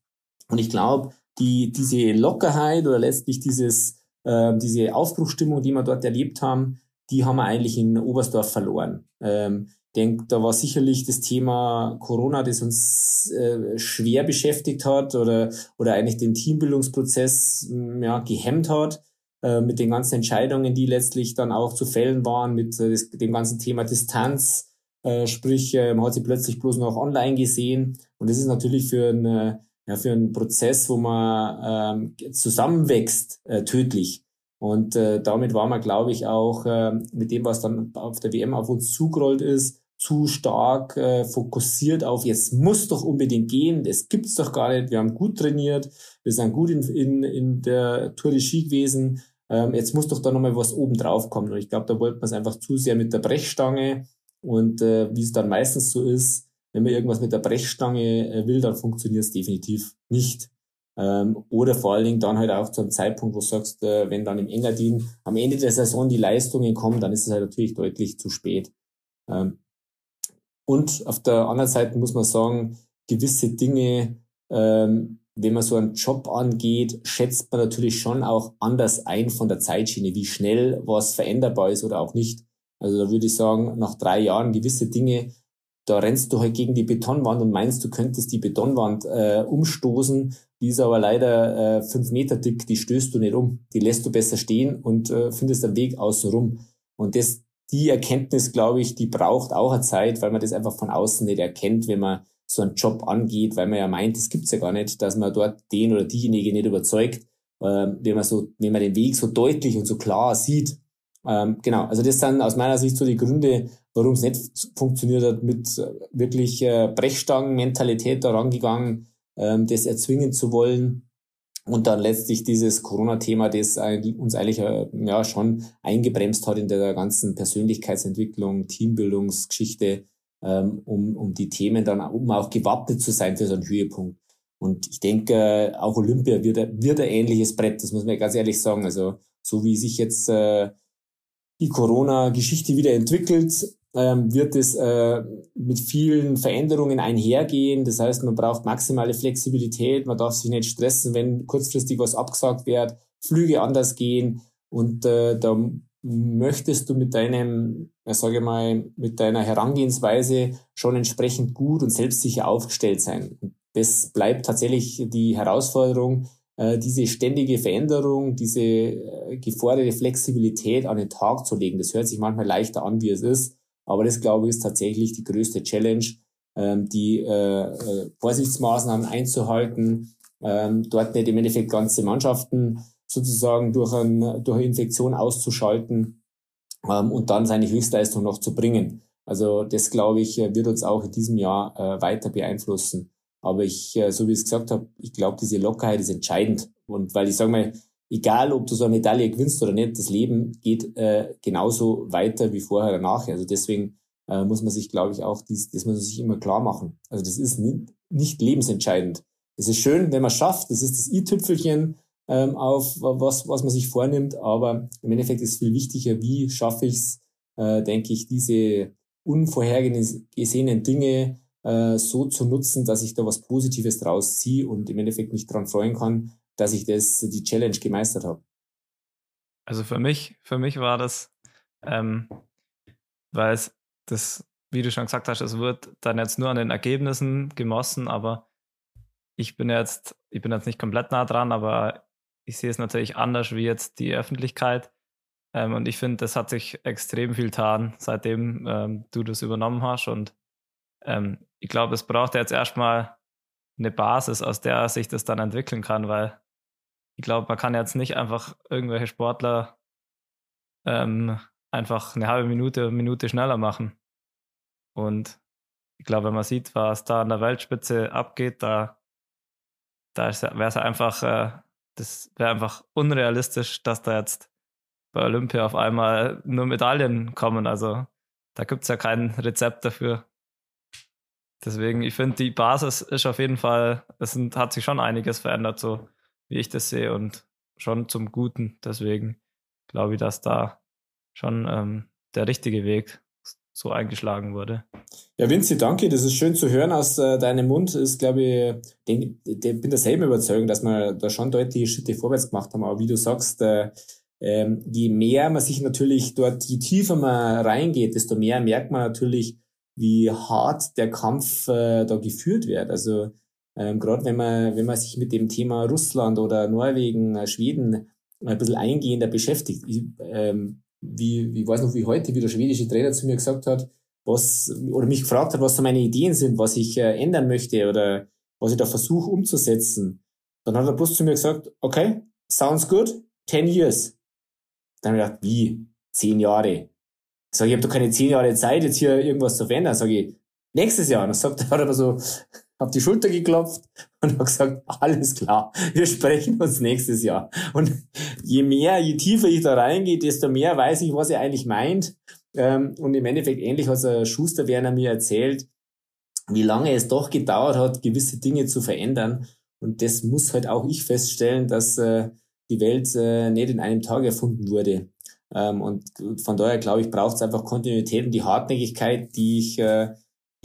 und ich glaube, die, diese Lockerheit oder letztlich dieses, äh, diese Aufbruchstimmung, die wir dort erlebt haben, die haben wir eigentlich in Oberstdorf verloren. Ähm, denke, da war sicherlich das Thema Corona, das uns äh, schwer beschäftigt hat oder, oder eigentlich den Teambildungsprozess ja, gehemmt hat äh, mit den ganzen Entscheidungen, die letztlich dann auch zu fällen waren, mit äh, dem ganzen Thema Distanz. Äh, sprich, äh, man hat sie plötzlich bloß noch online gesehen. Und das ist natürlich für einen, äh, ja, für einen Prozess, wo man ähm, zusammenwächst, äh, tödlich. Und äh, damit war man, glaube ich, auch äh, mit dem, was dann auf der WM auf uns zugerollt ist, zu stark äh, fokussiert auf, jetzt muss doch unbedingt gehen, das gibt's doch gar nicht, wir haben gut trainiert, wir sind gut in, in, in der Tour de Ski gewesen, ähm, jetzt muss doch da nochmal was oben drauf kommen. Und ich glaube, da wollte man es einfach zu sehr mit der Brechstange und äh, wie es dann meistens so ist, wenn man irgendwas mit der Brechstange äh, will, dann funktioniert es definitiv nicht. Ähm, oder vor allen Dingen dann halt auch zu einem Zeitpunkt, wo du sagst, äh, wenn dann im Engadin am Ende der Saison die Leistungen kommen, dann ist es halt natürlich deutlich zu spät. Ähm, und auf der anderen Seite muss man sagen, gewisse Dinge, ähm, wenn man so einen Job angeht, schätzt man natürlich schon auch anders ein von der Zeitschiene, wie schnell was veränderbar ist oder auch nicht. Also da würde ich sagen, nach drei Jahren gewisse Dinge, da rennst du halt gegen die Betonwand und meinst, du könntest die Betonwand äh, umstoßen. Die ist aber leider äh, fünf Meter dick, die stößt du nicht um. Die lässt du besser stehen und äh, findest einen Weg außen rum. Und das, die Erkenntnis, glaube ich, die braucht auch eine Zeit, weil man das einfach von außen nicht erkennt, wenn man so einen Job angeht, weil man ja meint, es gibt's ja gar nicht, dass man dort den oder diejenige nicht überzeugt, äh, wenn man so, wenn man den Weg so deutlich und so klar sieht. Ähm, genau, also das sind aus meiner Sicht so die Gründe, warum es nicht funktioniert hat, mit äh, wirklich äh, Brechstangen-Mentalität da rangegangen, ähm, das erzwingen zu wollen. Und dann letztlich dieses Corona-Thema, das uns eigentlich äh, ja schon eingebremst hat in der ganzen Persönlichkeitsentwicklung, Teambildungsgeschichte, ähm, um, um die Themen dann, um auch gewappnet zu sein für so einen Höhepunkt. Und ich denke, auch Olympia wird, wird ein ähnliches Brett, das muss man ganz ehrlich sagen. Also so wie sich jetzt äh, die Corona-Geschichte wieder entwickelt, ähm, wird es äh, mit vielen Veränderungen einhergehen. Das heißt, man braucht maximale Flexibilität, man darf sich nicht stressen, wenn kurzfristig was abgesagt wird, Flüge anders gehen und äh, da möchtest du mit deinem, ja, sage mal, mit deiner Herangehensweise schon entsprechend gut und selbstsicher aufgestellt sein. das bleibt tatsächlich die Herausforderung, äh, diese ständige Veränderung, diese äh, geforderte Flexibilität an den Tag zu legen. Das hört sich manchmal leichter an, wie es ist, aber das, glaube ich, ist tatsächlich die größte Challenge, ähm, die äh, Vorsichtsmaßnahmen einzuhalten, ähm, dort nicht im Endeffekt ganze Mannschaften sozusagen durch, durch eine Infektion auszuschalten ähm, und dann seine Höchstleistung noch zu bringen. Also das, glaube ich, wird uns auch in diesem Jahr äh, weiter beeinflussen. Aber ich, äh, so wie ich es gesagt habe, ich glaube, diese Lockerheit ist entscheidend. Und weil ich sage mal, egal ob du so eine Medaille gewinnst oder nicht, das Leben geht äh, genauso weiter wie vorher oder nachher. Also deswegen äh, muss man sich, glaube ich, auch dies, das muss man sich immer klar machen. Also das ist nicht, nicht lebensentscheidend. Es ist schön, wenn man es schafft, das ist das i-Tüpfelchen ähm, auf was, was man sich vornimmt, aber im Endeffekt ist viel wichtiger, wie schaffe ich es, äh, denke ich, diese unvorhergesehenen Dinge äh, so zu nutzen, dass ich da was Positives draus ziehe und im Endeffekt mich dran freuen kann, dass ich das, die Challenge gemeistert habe. Also für mich, für mich war das, ähm, weil es das, wie du schon gesagt hast, es wird dann jetzt nur an den Ergebnissen gemossen, aber ich bin jetzt, ich bin jetzt nicht komplett nah dran, aber ich sehe es natürlich anders wie jetzt die Öffentlichkeit. Ähm, und ich finde, das hat sich extrem viel getan, seitdem ähm, du das übernommen hast. Und ähm, ich glaube, es braucht jetzt erstmal eine Basis, aus der sich das dann entwickeln kann, weil ich glaube, man kann jetzt nicht einfach irgendwelche Sportler ähm, einfach eine halbe Minute, eine Minute schneller machen. Und ich glaube, wenn man sieht, was da an der Weltspitze abgeht, da, da wäre es einfach, äh, das wäre einfach unrealistisch, dass da jetzt bei Olympia auf einmal nur Medaillen kommen. Also da gibt es ja kein Rezept dafür. Deswegen, ich finde, die Basis ist auf jeden Fall, es sind, hat sich schon einiges verändert, so wie ich das sehe, und schon zum Guten. Deswegen glaube ich, dass da schon ähm, der richtige Weg so eingeschlagen wurde. Ja, Vinci, danke. Das ist schön zu hören aus äh, deinem Mund. Ist, glaube ich, denk, denk, bin derselben Überzeugung, dass wir da schon deutliche Schritte vorwärts gemacht haben. Aber wie du sagst, äh, ähm, je mehr man sich natürlich dort, je tiefer man reingeht, desto mehr merkt man natürlich, wie hart der Kampf äh, da geführt wird. Also ähm, gerade wenn man, wenn man sich mit dem Thema Russland oder Norwegen, äh, Schweden ein bisschen eingehender beschäftigt. Ich, ähm, wie, ich weiß noch, wie heute, wie der schwedische Trainer zu mir gesagt hat, was, oder mich gefragt hat, was so meine Ideen sind, was ich äh, ändern möchte oder was ich da versuche umzusetzen. Dann hat er bloß zu mir gesagt, okay, sounds good, 10 years. Dann habe ich gedacht, wie? Zehn Jahre. Sag ich, ich habe doch keine zehn Jahre Zeit, jetzt hier irgendwas zu verändern. Sag ich, nächstes Jahr. Und dann sagt er, hat er so auf die Schulter geklopft und hat gesagt, alles klar, wir sprechen uns nächstes Jahr. Und je mehr, je tiefer ich da reingehe, desto mehr weiß ich, was er eigentlich meint. Ähm, und im Endeffekt ähnlich hat der Schuster Werner mir erzählt, wie lange es doch gedauert hat, gewisse Dinge zu verändern. Und das muss halt auch ich feststellen, dass äh, die Welt äh, nicht in einem Tag erfunden wurde. Ähm, und von daher glaube ich, braucht es einfach Kontinuität und die Hartnäckigkeit, die ich äh,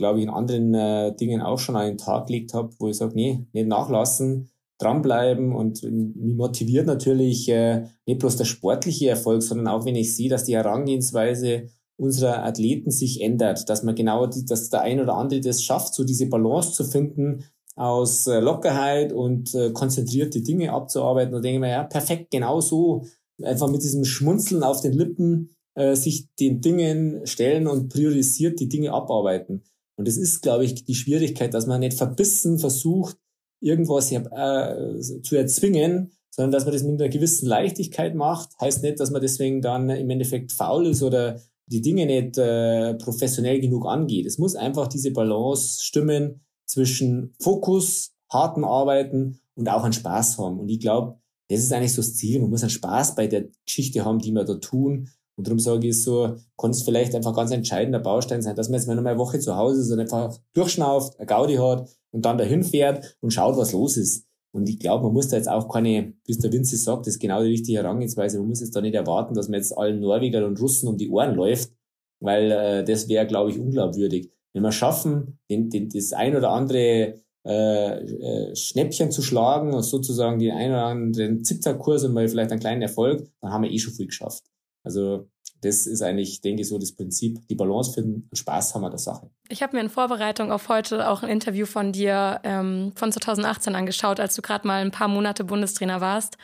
glaube ich, in anderen äh, Dingen auch schon an den Tag gelegt habe, wo ich sage, nee, nicht nachlassen, dranbleiben und mich motiviert natürlich äh, nicht bloß der sportliche Erfolg, sondern auch wenn ich sehe, dass die Herangehensweise unserer Athleten sich ändert, dass man genau, die, dass der ein oder andere das schafft, so diese Balance zu finden aus äh, Lockerheit und äh, konzentrierte Dinge abzuarbeiten. Da denke ich mir, ja, perfekt, genau so, einfach mit diesem Schmunzeln auf den Lippen äh, sich den Dingen stellen und priorisiert die Dinge abarbeiten. Und es ist, glaube ich, die Schwierigkeit, dass man nicht verbissen versucht, irgendwas äh, zu erzwingen, sondern dass man das mit einer gewissen Leichtigkeit macht. Heißt nicht, dass man deswegen dann im Endeffekt faul ist oder die Dinge nicht äh, professionell genug angeht. Es muss einfach diese Balance stimmen zwischen Fokus, harten Arbeiten und auch einen Spaß haben. Und ich glaube, das ist eigentlich so das Ziel. Man muss einen Spaß bei der Geschichte haben, die wir da tun. Und darum sage ich so, kann es vielleicht einfach ganz entscheidender Baustein sein, dass man jetzt mal eine Woche zu Hause ist und einfach durchschnauft, eine Gaudi hat und dann dahin fährt und schaut, was los ist. Und ich glaube, man muss da jetzt auch keine, wie es der Vinci sagt, das ist genau die richtige Herangehensweise. Man muss jetzt da nicht erwarten, dass man jetzt allen Norwegern und Russen um die Ohren läuft, weil äh, das wäre, glaube ich, unglaubwürdig. Wenn wir schaffen, den, den, das ein oder andere äh, äh, Schnäppchen zu schlagen und sozusagen den ein oder anderen Zickzackkurs und mal vielleicht einen kleinen Erfolg, dann haben wir eh schon viel geschafft. Also das ist eigentlich, denke ich, so das Prinzip, die Balance finden und Spaß haben an der Sache. Ich habe mir in Vorbereitung auf heute auch ein Interview von dir ähm, von 2018 angeschaut, als du gerade mal ein paar Monate Bundestrainer warst.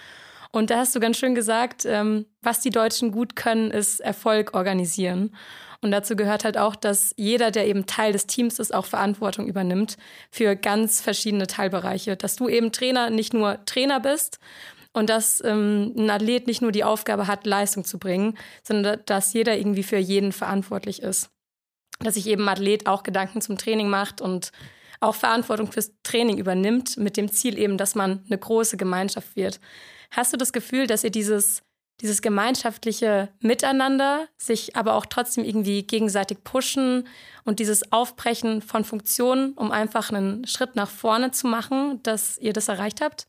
Und da hast du ganz schön gesagt, ähm, was die Deutschen gut können, ist Erfolg organisieren. Und dazu gehört halt auch, dass jeder, der eben Teil des Teams ist, auch Verantwortung übernimmt für ganz verschiedene Teilbereiche. Dass du eben Trainer nicht nur Trainer bist, und dass ähm, ein Athlet nicht nur die Aufgabe hat, Leistung zu bringen, sondern dass jeder irgendwie für jeden verantwortlich ist. Dass sich eben Athlet auch Gedanken zum Training macht und auch Verantwortung fürs Training übernimmt, mit dem Ziel eben, dass man eine große Gemeinschaft wird. Hast du das Gefühl, dass ihr dieses, dieses gemeinschaftliche Miteinander sich aber auch trotzdem irgendwie gegenseitig pushen und dieses Aufbrechen von Funktionen, um einfach einen Schritt nach vorne zu machen, dass ihr das erreicht habt?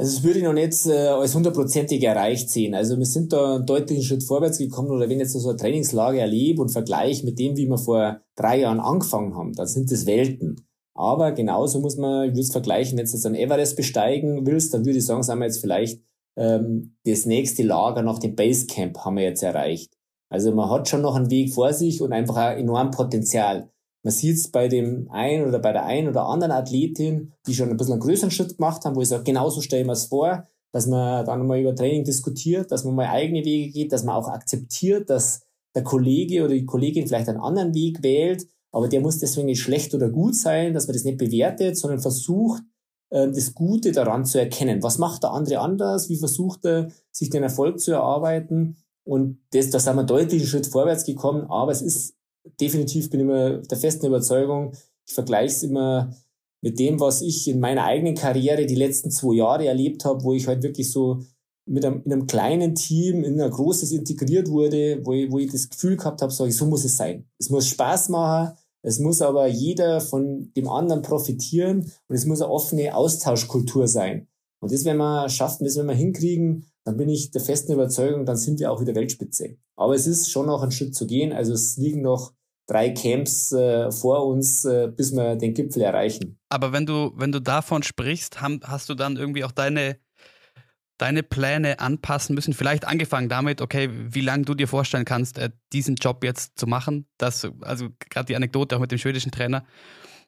Also das würde ich noch nicht äh, als hundertprozentig erreicht sehen. Also wir sind da einen deutlichen Schritt vorwärts gekommen oder wenn ich jetzt so eine Trainingslage erlebe und vergleiche mit dem, wie wir vor drei Jahren angefangen haben, dann sind das Welten. Aber genauso muss man, ich würde es vergleichen, wenn du jetzt einen Everest besteigen willst, dann würde ich sagen, sagen wir jetzt vielleicht ähm, das nächste Lager nach dem Basecamp haben wir jetzt erreicht. Also man hat schon noch einen Weg vor sich und einfach ein enorm Potenzial. Man sieht es bei dem einen oder bei der einen oder anderen Athletin, die schon ein bisschen einen größeren Schritt gemacht haben, wo ich sage, genauso stellen wir es vor, dass man dann mal über Training diskutiert, dass man mal eigene Wege geht, dass man auch akzeptiert, dass der Kollege oder die Kollegin vielleicht einen anderen Weg wählt aber der muss deswegen nicht schlecht oder gut sein, dass man das nicht bewertet, sondern versucht, ähm, das Gute daran zu erkennen. Was macht der andere anders? Wie versucht er, sich den Erfolg zu erarbeiten? Und das, da sind wir deutlich einen Schritt vorwärts gekommen, aber es ist definitiv, bin ich immer der festen Überzeugung, ich vergleiche es immer mit dem, was ich in meiner eigenen Karriere die letzten zwei Jahre erlebt habe, wo ich halt wirklich so mit einem, in einem kleinen Team in ein großes integriert wurde, wo ich, wo ich das Gefühl gehabt habe, so, so muss es sein. Es muss Spaß machen, es muss aber jeder von dem anderen profitieren und es muss eine offene Austauschkultur sein. Und das, wenn wir schaffen, das, wenn wir hinkriegen, dann bin ich der festen Überzeugung, dann sind wir auch wieder Weltspitze. Aber es ist schon noch ein Schritt zu gehen. Also es liegen noch drei Camps äh, vor uns, äh, bis wir den Gipfel erreichen. Aber wenn du, wenn du davon sprichst, haben, hast du dann irgendwie auch deine, deine Pläne anpassen müssen? Vielleicht angefangen damit, okay, wie lange du dir vorstellen kannst, äh, diesen Job jetzt zu machen. Das, also gerade die Anekdote auch mit dem schwedischen Trainer,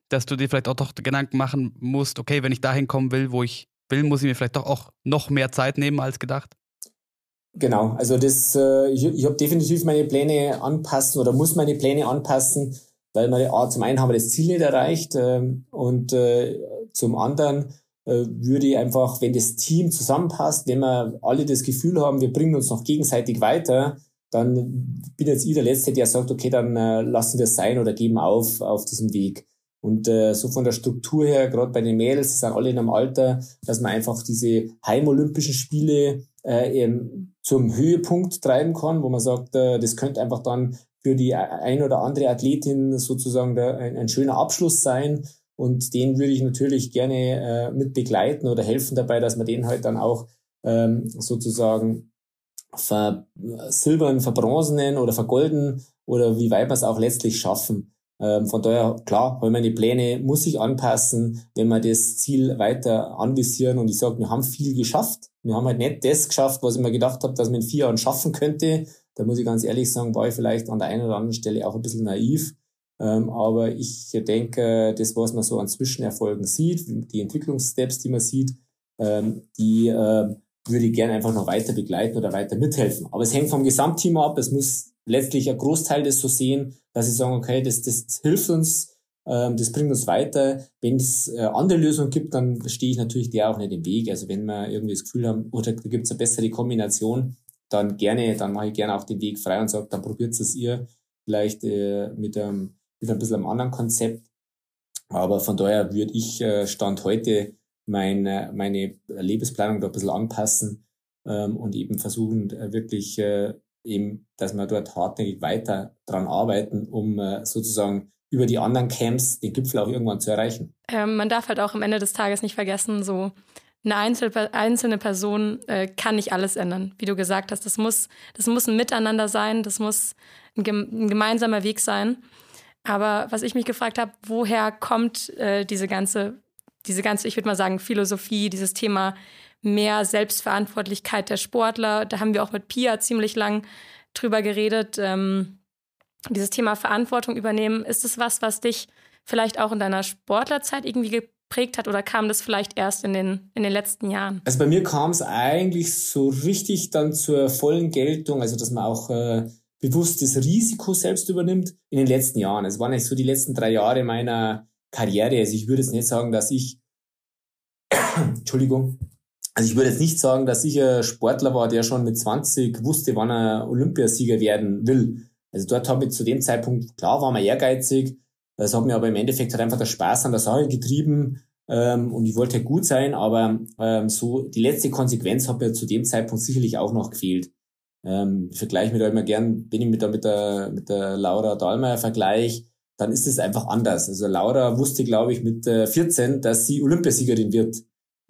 dass du dir vielleicht auch doch Gedanken machen musst, okay, wenn ich dahin kommen will, wo ich will, muss ich mir vielleicht doch auch noch mehr Zeit nehmen als gedacht. Genau, also das, äh, ich, ich habe definitiv meine Pläne anpassen oder muss meine Pläne anpassen, weil wir A, zum einen haben wir das Ziel nicht erreicht äh, und äh, zum anderen äh, würde ich einfach, wenn das Team zusammenpasst, wenn wir alle das Gefühl haben, wir bringen uns noch gegenseitig weiter, dann bin jetzt ich der Letzte, der sagt, okay, dann äh, lassen wir es sein oder geben auf auf diesem Weg. Und äh, so von der Struktur her, gerade bei den Mädels, die sind alle in einem Alter, dass man einfach diese Heimolympischen Spiele äh, eben zum Höhepunkt treiben kann, wo man sagt, äh, das könnte einfach dann für die ein oder andere Athletin sozusagen ein, ein schöner Abschluss sein. Und den würde ich natürlich gerne äh, mit begleiten oder helfen dabei, dass man den halt dann auch ähm, sozusagen versilbern, verbronzenen oder vergolden oder wie weit wir es auch letztlich schaffen. Ähm, von daher, klar, weil meine Pläne muss ich anpassen, wenn wir das Ziel weiter anvisieren. Und ich sage, wir haben viel geschafft. Wir haben halt nicht das geschafft, was ich mir gedacht habe, dass man in vier Jahren schaffen könnte. Da muss ich ganz ehrlich sagen, war ich vielleicht an der einen oder anderen Stelle auch ein bisschen naiv. Ähm, aber ich denke, das, was man so an Zwischenerfolgen sieht, die Entwicklungssteps, die man sieht, ähm, die äh, würde ich gerne einfach noch weiter begleiten oder weiter mithelfen. Aber es hängt vom Gesamtteam ab. Es muss letztlich ein Großteil das so sehen, dass sie sagen, okay, das, das hilft uns, ähm, das bringt uns weiter. Wenn es äh, andere Lösungen gibt, dann stehe ich natürlich der auch nicht im Weg. Also wenn wir irgendwie das Gefühl haben, oder da gibt es eine bessere Kombination, dann gerne, dann mache ich gerne auch den Weg frei und sage, dann probiert es ihr vielleicht äh, mit, einem, mit ein bisschen einem anderen Konzept. Aber von daher würde ich äh, Stand heute meine, meine Lebensplanung da ein bisschen anpassen ähm, und eben versuchen, äh, wirklich äh, eben, dass wir dort hartnäckig weiter dran arbeiten, um äh, sozusagen über die anderen Camps den Gipfel auch irgendwann zu erreichen. Ähm, man darf halt auch am Ende des Tages nicht vergessen, so eine einzelne Person äh, kann nicht alles ändern. Wie du gesagt hast, das muss, das muss ein Miteinander sein, das muss ein, ein gemeinsamer Weg sein. Aber was ich mich gefragt habe, woher kommt äh, diese ganze, diese ganze, ich würde mal sagen, Philosophie, dieses Thema mehr Selbstverantwortlichkeit der Sportler. Da haben wir auch mit Pia ziemlich lang drüber geredet. Ähm, dieses Thema Verantwortung übernehmen, ist es was, was dich vielleicht auch in deiner Sportlerzeit irgendwie geprägt hat oder kam das vielleicht erst in den, in den letzten Jahren? Also bei mir kam es eigentlich so richtig dann zur vollen Geltung, also dass man auch äh, bewusst das Risiko selbst übernimmt in den letzten Jahren. Es waren nicht so die letzten drei Jahre meiner Karriere. Also ich würde jetzt nicht sagen, dass ich, Entschuldigung, also ich würde jetzt nicht sagen, dass ich ein Sportler war, der schon mit 20 wusste, wann er Olympiasieger werden will. Also dort habe ich zu dem Zeitpunkt, klar war man ehrgeizig, das hat mir aber im Endeffekt halt einfach der Spaß an der Sache getrieben ähm, und ich wollte halt gut sein, aber ähm, so die letzte Konsequenz hat mir zu dem Zeitpunkt sicherlich auch noch gefehlt. Ähm, ich vergleiche mich da immer gern, wenn ich mit der, mit der, mit der Laura Dahlmeier vergleiche, dann ist es einfach anders. Also Laura wusste, glaube ich, mit äh, 14, dass sie Olympiasiegerin wird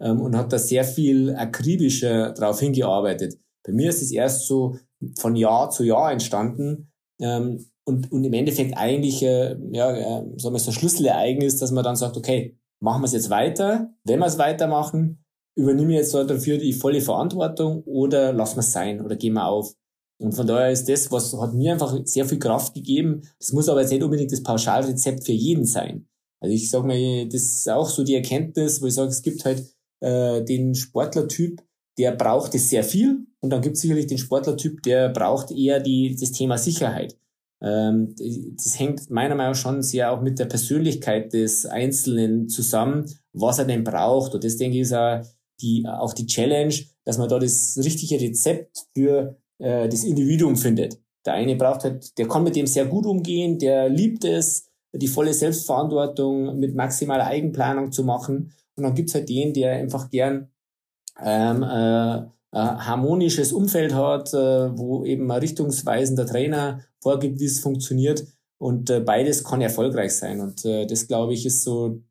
ähm, und hat da sehr viel akribischer drauf hingearbeitet. Bei mir ist es erst so von Jahr zu Jahr entstanden ähm, und, und im Endeffekt eigentlich, äh, ja, äh, sagen wir so ein Schlüsselereignis, dass man dann sagt, okay, machen wir es jetzt weiter? Wenn wir es weitermachen, übernehme ich jetzt dafür die volle Verantwortung oder lassen wir es sein oder gehen wir auf? Und von daher ist das, was hat mir einfach sehr viel Kraft gegeben. Das muss aber jetzt nicht unbedingt das Pauschalrezept für jeden sein. Also ich sage mal, das ist auch so die Erkenntnis, wo ich sage, es gibt halt äh, den Sportlertyp, der braucht es sehr viel. Und dann gibt es sicherlich den Sportlertyp, der braucht eher die, das Thema Sicherheit. Ähm, das hängt meiner Meinung nach schon sehr auch mit der Persönlichkeit des Einzelnen zusammen, was er denn braucht. Und das denke ich ist auch die, auch die Challenge, dass man da das richtige Rezept für äh, das Individuum findet. Der eine braucht halt, der kann mit dem sehr gut umgehen, der liebt es, die volle Selbstverantwortung mit maximaler Eigenplanung zu machen. Und dann gibt's halt den, der einfach gern ähm, äh, harmonisches Umfeld hat, äh, wo eben ein richtungsweisender Trainer vorgibt, wie es funktioniert. Und äh, beides kann erfolgreich sein. Und äh, das, glaube ich, ist so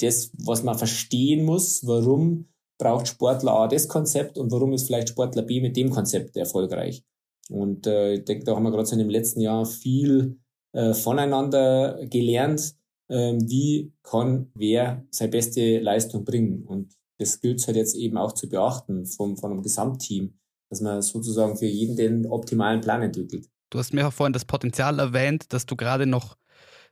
das, was man verstehen muss, warum braucht Sportler A das Konzept und warum ist vielleicht Sportler B mit dem Konzept erfolgreich. Und äh, ich denke, da haben wir gerade so in dem letzten Jahr viel äh, voneinander gelernt, äh, wie kann wer seine beste Leistung bringen. Und das gilt halt jetzt eben auch zu beachten vom, von einem Gesamtteam, dass man sozusagen für jeden den optimalen Plan entwickelt. Du hast mir auch vorhin das Potenzial erwähnt, dass du gerade noch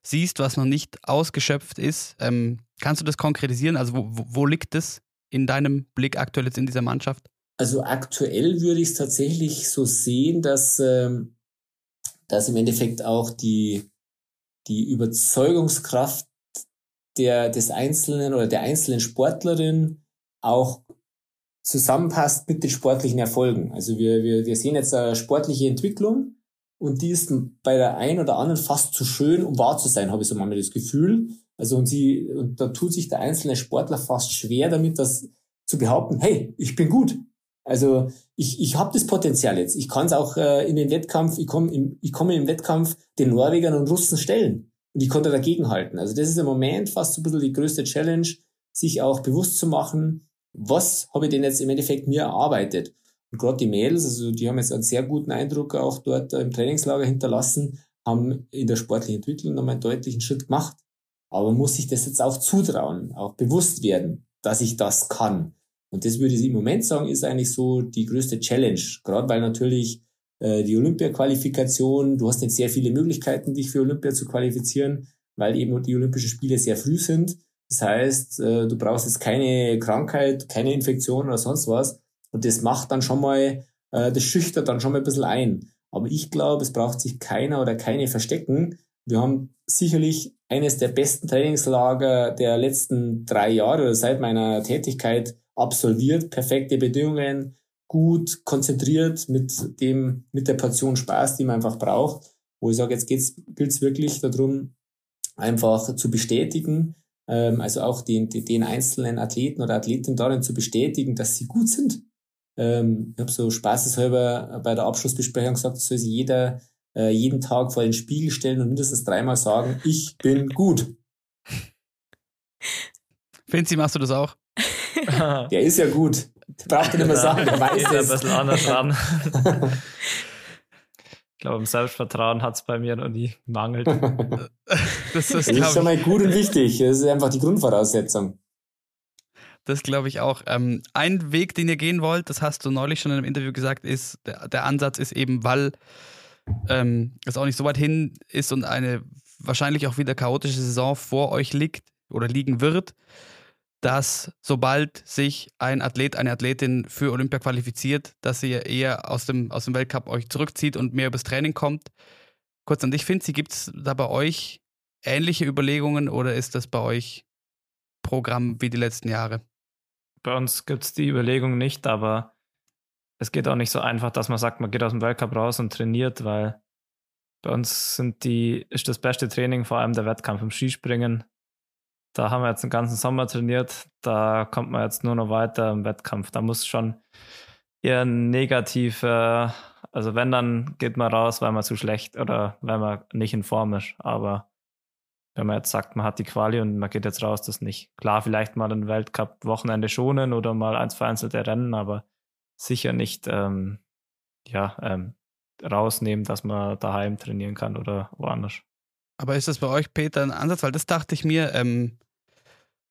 siehst, was noch nicht ausgeschöpft ist. Ähm, kannst du das konkretisieren? Also wo, wo liegt es in deinem Blick aktuell jetzt in dieser Mannschaft? Also aktuell würde ich es tatsächlich so sehen, dass, ähm, dass im Endeffekt auch die, die Überzeugungskraft der, des Einzelnen oder der einzelnen Sportlerin auch zusammenpasst mit den sportlichen Erfolgen. Also wir, wir, wir sehen jetzt eine sportliche Entwicklung und die ist bei der einen oder anderen fast zu schön, um wahr zu sein, habe ich so manchmal das Gefühl. Also und sie, und da tut sich der einzelne Sportler fast schwer damit, das zu behaupten, hey, ich bin gut. Also ich, ich habe das Potenzial jetzt. Ich kann es auch äh, in den Wettkampf, ich komme im, ich komme im Wettkampf den Norwegern und Russen stellen. Und ich konnte dagegen halten. Also das ist im Moment fast so ein bisschen die größte Challenge, sich auch bewusst zu machen, was habe ich denn jetzt im Endeffekt mir erarbeitet? Und gerade die Mädels, also die haben jetzt einen sehr guten Eindruck auch dort im Trainingslager hinterlassen, haben in der sportlichen Entwicklung nochmal einen deutlichen Schritt gemacht. Aber muss sich das jetzt auch zutrauen, auch bewusst werden, dass ich das kann. Und das würde ich im Moment sagen, ist eigentlich so die größte Challenge. Gerade weil natürlich äh, die Olympia-Qualifikation, du hast nicht sehr viele Möglichkeiten, dich für Olympia zu qualifizieren, weil eben die Olympischen Spiele sehr früh sind. Das heißt, äh, du brauchst jetzt keine Krankheit, keine Infektion oder sonst was. Und das macht dann schon mal, äh, das schüchtert dann schon mal ein bisschen ein. Aber ich glaube, es braucht sich keiner oder keine verstecken. Wir haben sicherlich eines der besten Trainingslager der letzten drei Jahre oder seit meiner Tätigkeit absolviert. Perfekte Bedingungen, gut konzentriert mit dem, mit der Portion Spaß, die man einfach braucht. Wo ich sage, jetzt gilt es wirklich darum, einfach zu bestätigen, ähm, also auch den, den einzelnen Athleten oder Athletinnen darin zu bestätigen, dass sie gut sind. Ähm, ich habe so spaßeshalber bei der Abschlussbesprechung gesagt, soll sich jeder äh, jeden Tag vor den Spiegel stellen und mindestens dreimal sagen, ich bin gut. Finzi, machst du das auch? der ist ja gut. Braucht nicht mehr sagen, der weiß es. ein bisschen anders ran. Ich glaube, im Selbstvertrauen hat es bei mir noch nie mangelt. das ist, das ist schon mal gut und wichtig. Das ist einfach die Grundvoraussetzung. Das glaube ich auch. Ähm, ein Weg, den ihr gehen wollt, das hast du neulich schon in einem Interview gesagt, ist, der, der Ansatz ist eben, weil ähm, es auch nicht so weit hin ist und eine wahrscheinlich auch wieder chaotische Saison vor euch liegt oder liegen wird, dass sobald sich ein Athlet, eine Athletin für Olympia qualifiziert, dass ihr eher aus dem, aus dem Weltcup euch zurückzieht und mehr übers Training kommt. Kurz an dich, Finzi, gibt es da bei euch ähnliche Überlegungen oder ist das bei euch Programm wie die letzten Jahre? Bei uns gibt es die Überlegung nicht, aber es geht auch nicht so einfach, dass man sagt, man geht aus dem Weltcup raus und trainiert, weil bei uns sind die, ist das beste Training vor allem der Wettkampf im Skispringen da haben wir jetzt den ganzen Sommer trainiert. Da kommt man jetzt nur noch weiter im Wettkampf. Da muss schon eher negativ, äh, also wenn, dann geht man raus, weil man zu schlecht oder weil man nicht in Form ist. Aber wenn man jetzt sagt, man hat die Quali und man geht jetzt raus, das nicht. Klar, vielleicht mal ein Weltcup-Wochenende schonen oder mal eins vereinzelte Rennen, aber sicher nicht ähm, ja, ähm, rausnehmen, dass man daheim trainieren kann oder woanders. Aber ist das bei euch, Peter, ein Ansatz? Weil das dachte ich mir, ähm,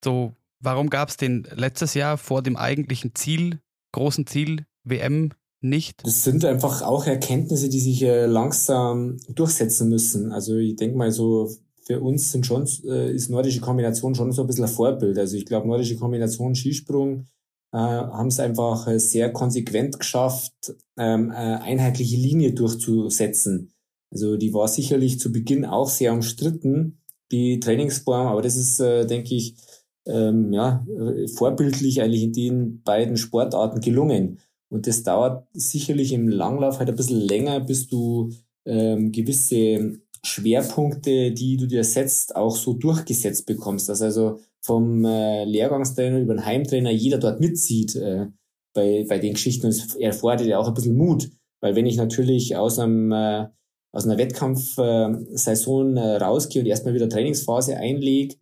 so, warum gab es den letztes Jahr vor dem eigentlichen Ziel, großen Ziel, WM, nicht? Das sind einfach auch Erkenntnisse, die sich äh, langsam durchsetzen müssen. Also ich denke mal so, für uns sind schon, äh, ist nordische Kombination schon so ein bisschen ein Vorbild. Also ich glaube, nordische Kombination Skisprung äh, haben es einfach äh, sehr konsequent geschafft, ähm, äh, einheitliche Linie durchzusetzen. Also die war sicherlich zu Beginn auch sehr umstritten, die Trainingsform, aber das ist, äh, denke ich, ähm, ja, vorbildlich eigentlich in den beiden Sportarten gelungen. Und das dauert sicherlich im Langlauf halt ein bisschen länger, bis du ähm, gewisse Schwerpunkte, die du dir setzt, auch so durchgesetzt bekommst. Dass also vom äh, Lehrgangstrainer über den Heimtrainer jeder dort mitzieht äh, bei, bei den Geschichten. Und es erfordert ja auch ein bisschen Mut. Weil wenn ich natürlich aus einem äh, aus einer Wettkampfsaison äh, rausgehe und erstmal wieder Trainingsphase einlege,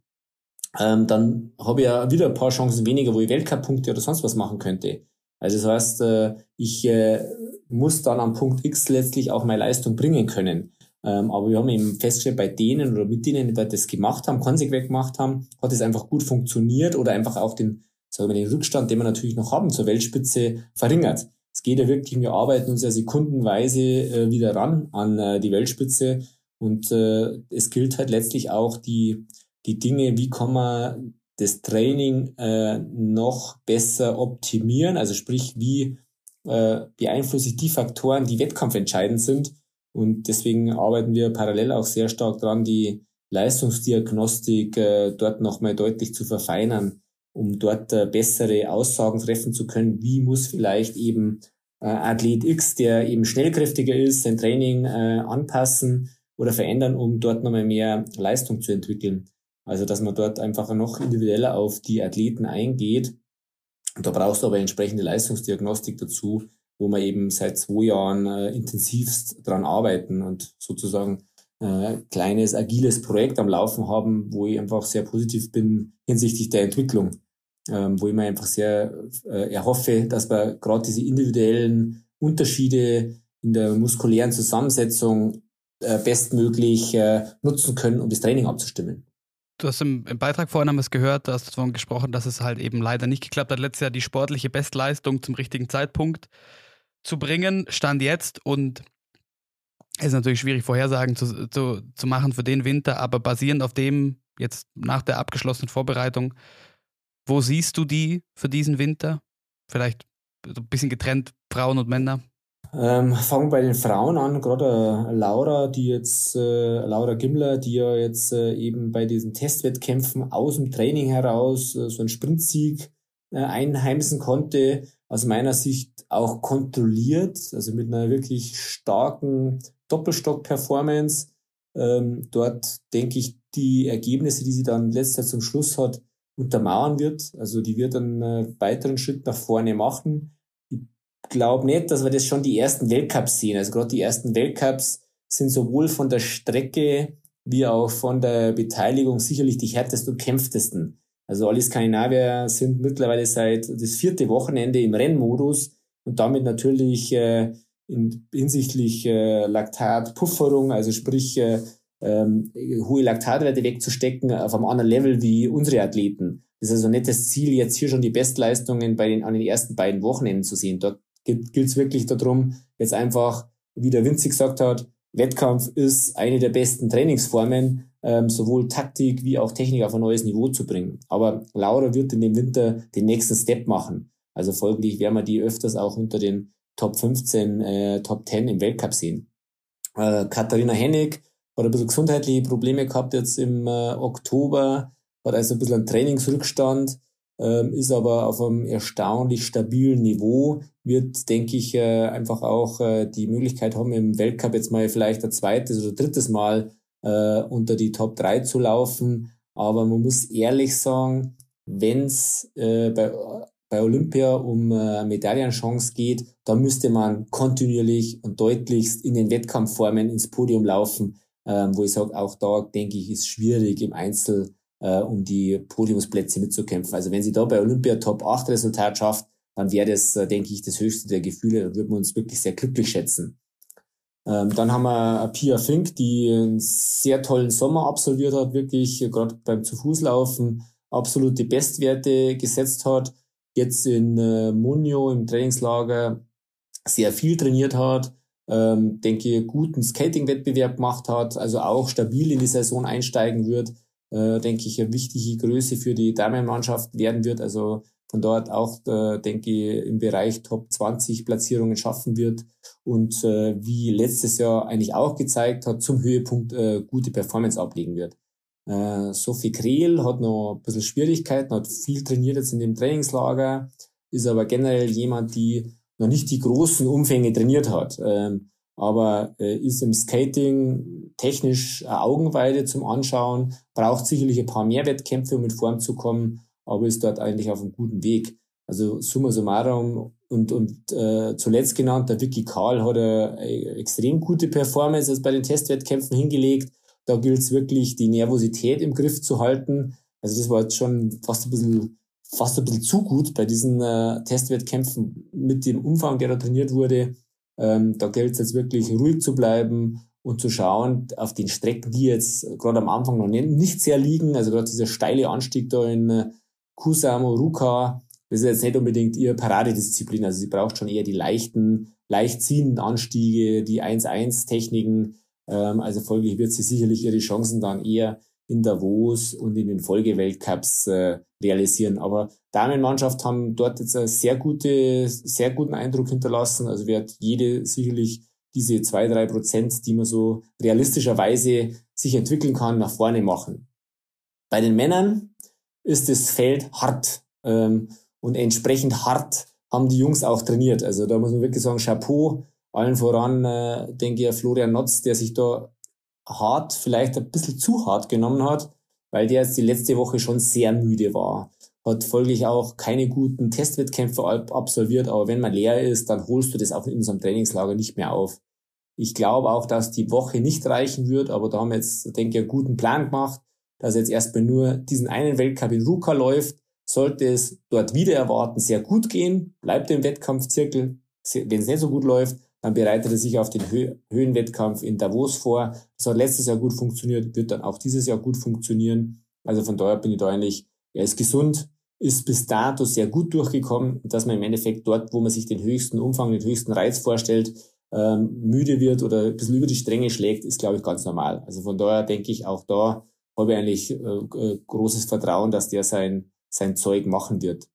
ähm, dann habe ich ja wieder ein paar Chancen weniger, wo ich Weltcup-Punkte oder sonst was machen könnte. Also das heißt, äh, ich äh, muss dann am Punkt X letztlich auch meine Leistung bringen können. Ähm, aber wir haben eben festgestellt, bei denen oder mit denen, die das gemacht haben, konsequent gemacht haben, hat es einfach gut funktioniert oder einfach auch den, sagen wir, den Rückstand, den wir natürlich noch haben zur Weltspitze, verringert. Es geht ja wirklich, wir arbeiten uns ja sekundenweise äh, wieder ran an die Weltspitze. Und es gilt halt letztlich auch die, die Dinge, wie kann man das Training äh, noch besser optimieren, also sprich, wie äh, beeinflusse ich die Faktoren, die wettkampfentscheidend sind. Und deswegen arbeiten wir parallel auch sehr stark dran, die Leistungsdiagnostik äh, dort nochmal deutlich zu verfeinern, um dort äh, bessere Aussagen treffen zu können, wie muss vielleicht eben äh, Athlet X, der eben schnellkräftiger ist, sein Training äh, anpassen oder verändern, um dort nochmal mehr Leistung zu entwickeln. Also, dass man dort einfach noch individueller auf die Athleten eingeht. Und da brauchst du aber entsprechende Leistungsdiagnostik dazu, wo wir eben seit zwei Jahren äh, intensivst dran arbeiten und sozusagen äh, kleines, agiles Projekt am Laufen haben, wo ich einfach sehr positiv bin hinsichtlich der Entwicklung, ähm, wo ich mir einfach sehr äh, erhoffe, dass wir gerade diese individuellen Unterschiede in der muskulären Zusammensetzung äh, bestmöglich äh, nutzen können, um das Training abzustimmen. Du hast im, im, Beitrag vorhin haben wir es gehört, da hast du davon gesprochen, dass es halt eben leider nicht geklappt hat, letztes Jahr die sportliche Bestleistung zum richtigen Zeitpunkt zu bringen, stand jetzt und ist natürlich schwierig, Vorhersagen zu, zu, zu machen für den Winter, aber basierend auf dem, jetzt nach der abgeschlossenen Vorbereitung, wo siehst du die für diesen Winter? Vielleicht ein bisschen getrennt, Frauen und Männer? Ähm, fangen wir bei den Frauen an, gerade äh, Laura, die jetzt, äh, Laura Gimmler, die ja jetzt äh, eben bei diesen Testwettkämpfen aus dem Training heraus äh, so einen Sprintsieg äh, einheimsen konnte, aus meiner Sicht auch kontrolliert, also mit einer wirklich starken Doppelstock-Performance. Ähm, dort denke ich, die Ergebnisse, die sie dann letzter zum Schluss hat, untermauern wird. Also die wird einen äh, weiteren Schritt nach vorne machen glaube nicht, dass wir das schon die ersten Weltcups sehen. Also gerade die ersten Weltcups sind sowohl von der Strecke wie auch von der Beteiligung sicherlich die härtesten und kämpftesten. Also alle Skandinavier sind mittlerweile seit das vierte Wochenende im Rennmodus und damit natürlich äh, in, hinsichtlich äh, Laktatpufferung, also sprich äh, ähm, hohe Laktatwerte wegzustecken auf einem anderen Level wie unsere Athleten. Das ist also nicht das Ziel, jetzt hier schon die Bestleistungen bei den, an den ersten beiden Wochenenden zu sehen. Dort gilt es wirklich darum, jetzt einfach, wie der Winzig gesagt hat, Wettkampf ist eine der besten Trainingsformen, ähm, sowohl Taktik wie auch Technik auf ein neues Niveau zu bringen. Aber Laura wird in dem Winter den nächsten Step machen. Also folglich werden wir die öfters auch unter den Top 15, äh, Top 10 im Weltcup sehen. Äh, Katharina Hennig hat ein bisschen gesundheitliche Probleme gehabt jetzt im äh, Oktober, hat also ein bisschen einen Trainingsrückstand ähm, ist aber auf einem erstaunlich stabilen Niveau, wird, denke ich, äh, einfach auch äh, die Möglichkeit haben, im Weltcup jetzt mal vielleicht ein zweites oder drittes Mal äh, unter die Top 3 zu laufen. Aber man muss ehrlich sagen, wenn es äh, bei, bei Olympia um äh, Medaillenchance geht, da müsste man kontinuierlich und deutlichst in den Wettkampfformen ins Podium laufen, äh, wo ich sage, auch da denke ich, ist schwierig im Einzel äh, um die Podiumsplätze mitzukämpfen. Also wenn sie da bei Olympia Top 8 Resultat schafft, dann wäre das, äh, denke ich, das höchste der Gefühle. Da würden wir uns wirklich sehr glücklich schätzen. Ähm, dann haben wir Pia Fink, die einen sehr tollen Sommer absolviert hat, wirklich äh, gerade beim Zu-Fuß-Laufen absolute Bestwerte gesetzt hat. Jetzt in äh, Munio im Trainingslager sehr viel trainiert hat, ähm, denke guten Skating-Wettbewerb gemacht hat, also auch stabil in die Saison einsteigen wird äh, denke ich, eine wichtige Größe für die Damenmannschaft werden wird. Also von dort auch, äh, denke ich, im Bereich Top 20 Platzierungen schaffen wird und äh, wie letztes Jahr eigentlich auch gezeigt hat, zum Höhepunkt äh, gute Performance ablegen wird. Äh, Sophie Krehl hat noch ein bisschen Schwierigkeiten, hat viel trainiert jetzt in dem Trainingslager, ist aber generell jemand, die noch nicht die großen Umfänge trainiert hat. Ähm, aber äh, ist im Skating technisch eine Augenweide zum Anschauen, braucht sicherlich ein paar mehr Wettkämpfe, um in Form zu kommen, aber ist dort eigentlich auf einem guten Weg. Also summa summarum und, und äh, zuletzt genannt, der Vicky Karl hat eine, extrem gute Performance bei den Testwettkämpfen hingelegt. Da gilt es wirklich, die Nervosität im Griff zu halten. Also das war jetzt schon fast ein bisschen, fast ein bisschen zu gut bei diesen äh, Testwettkämpfen mit dem Umfang, der da trainiert wurde. Ähm, da gilt es jetzt wirklich ruhig zu bleiben und zu schauen auf den Strecken, die jetzt gerade am Anfang noch nicht, sehr liegen. Also gerade dieser steile Anstieg da in äh, Kusamo, Ruka, das ist jetzt nicht unbedingt ihr Paradedisziplin. Also sie braucht schon eher die leichten, leicht ziehenden Anstiege, die 1-1-Techniken. Ähm, also folglich wird sie sicherlich ihre Chancen dann eher in Davos und in den Folgeweltcups äh, realisieren. Aber Damenmannschaft haben dort jetzt einen sehr gute, sehr guten Eindruck hinterlassen. Also wird jede sicherlich diese zwei, drei Prozent, die man so realistischerweise sich entwickeln kann, nach vorne machen. Bei den Männern ist das Feld hart ähm, und entsprechend hart haben die Jungs auch trainiert. Also da muss man wirklich sagen, Chapeau, allen voran, äh, denke ich, Florian Notz, der sich da hart, vielleicht ein bisschen zu hart genommen hat, weil der jetzt die letzte Woche schon sehr müde war. Hat folglich auch keine guten Testwettkämpfe absolviert, aber wenn man leer ist, dann holst du das auch in unserem Trainingslager nicht mehr auf. Ich glaube auch, dass die Woche nicht reichen wird, aber da haben wir jetzt, denke ich, einen guten Plan gemacht, dass jetzt erstmal nur diesen einen Weltcup in Ruka läuft. Sollte es dort wieder erwarten sehr gut gehen, bleibt im Wettkampfzirkel. Wenn es nicht so gut läuft, dann bereitet er sich auf den Hö Höhenwettkampf in Davos vor. Das hat letztes Jahr gut funktioniert, wird dann auch dieses Jahr gut funktionieren. Also von daher bin ich da eigentlich, er ist gesund, ist bis dato sehr gut durchgekommen, dass man im Endeffekt dort, wo man sich den höchsten Umfang, den höchsten Reiz vorstellt, ähm, müde wird oder ein bisschen über die Stränge schlägt, ist, glaube ich, ganz normal. Also von daher denke ich, auch da habe ich eigentlich äh, äh, großes Vertrauen, dass der sein, sein Zeug machen wird.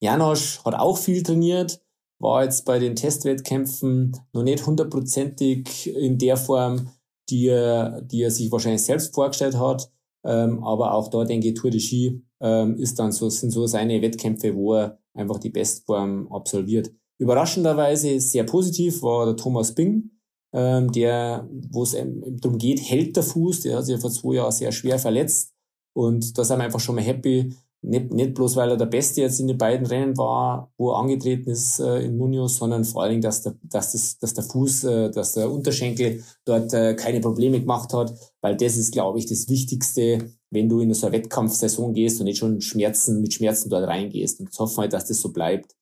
Janosch hat auch viel trainiert, war jetzt bei den Testwettkämpfen noch nicht hundertprozentig in der Form, die er, die er sich wahrscheinlich selbst vorgestellt hat. Ähm, aber auch da denke ich, Tour de Ski ähm, ist dann so, sind so seine Wettkämpfe, wo er einfach die Bestform absolviert. Überraschenderweise sehr positiv war der Thomas Bing, ähm, der, wo es darum geht, hält der Fuß, der hat sich vor zwei Jahren sehr schwer verletzt. Und da sind wir einfach schon mal happy, nicht, nicht bloß, weil er der Beste jetzt in den beiden Rennen war, wo er angetreten ist äh, in Munoz, sondern vor allen Dingen, dass der, dass das, dass der Fuß, äh, dass der Unterschenkel dort äh, keine Probleme gemacht hat, weil das ist, glaube ich, das Wichtigste, wenn du in so eine Wettkampfsaison gehst und nicht schon Schmerzen, mit Schmerzen dort reingehst. Und ich hoffe halt, dass das so bleibt.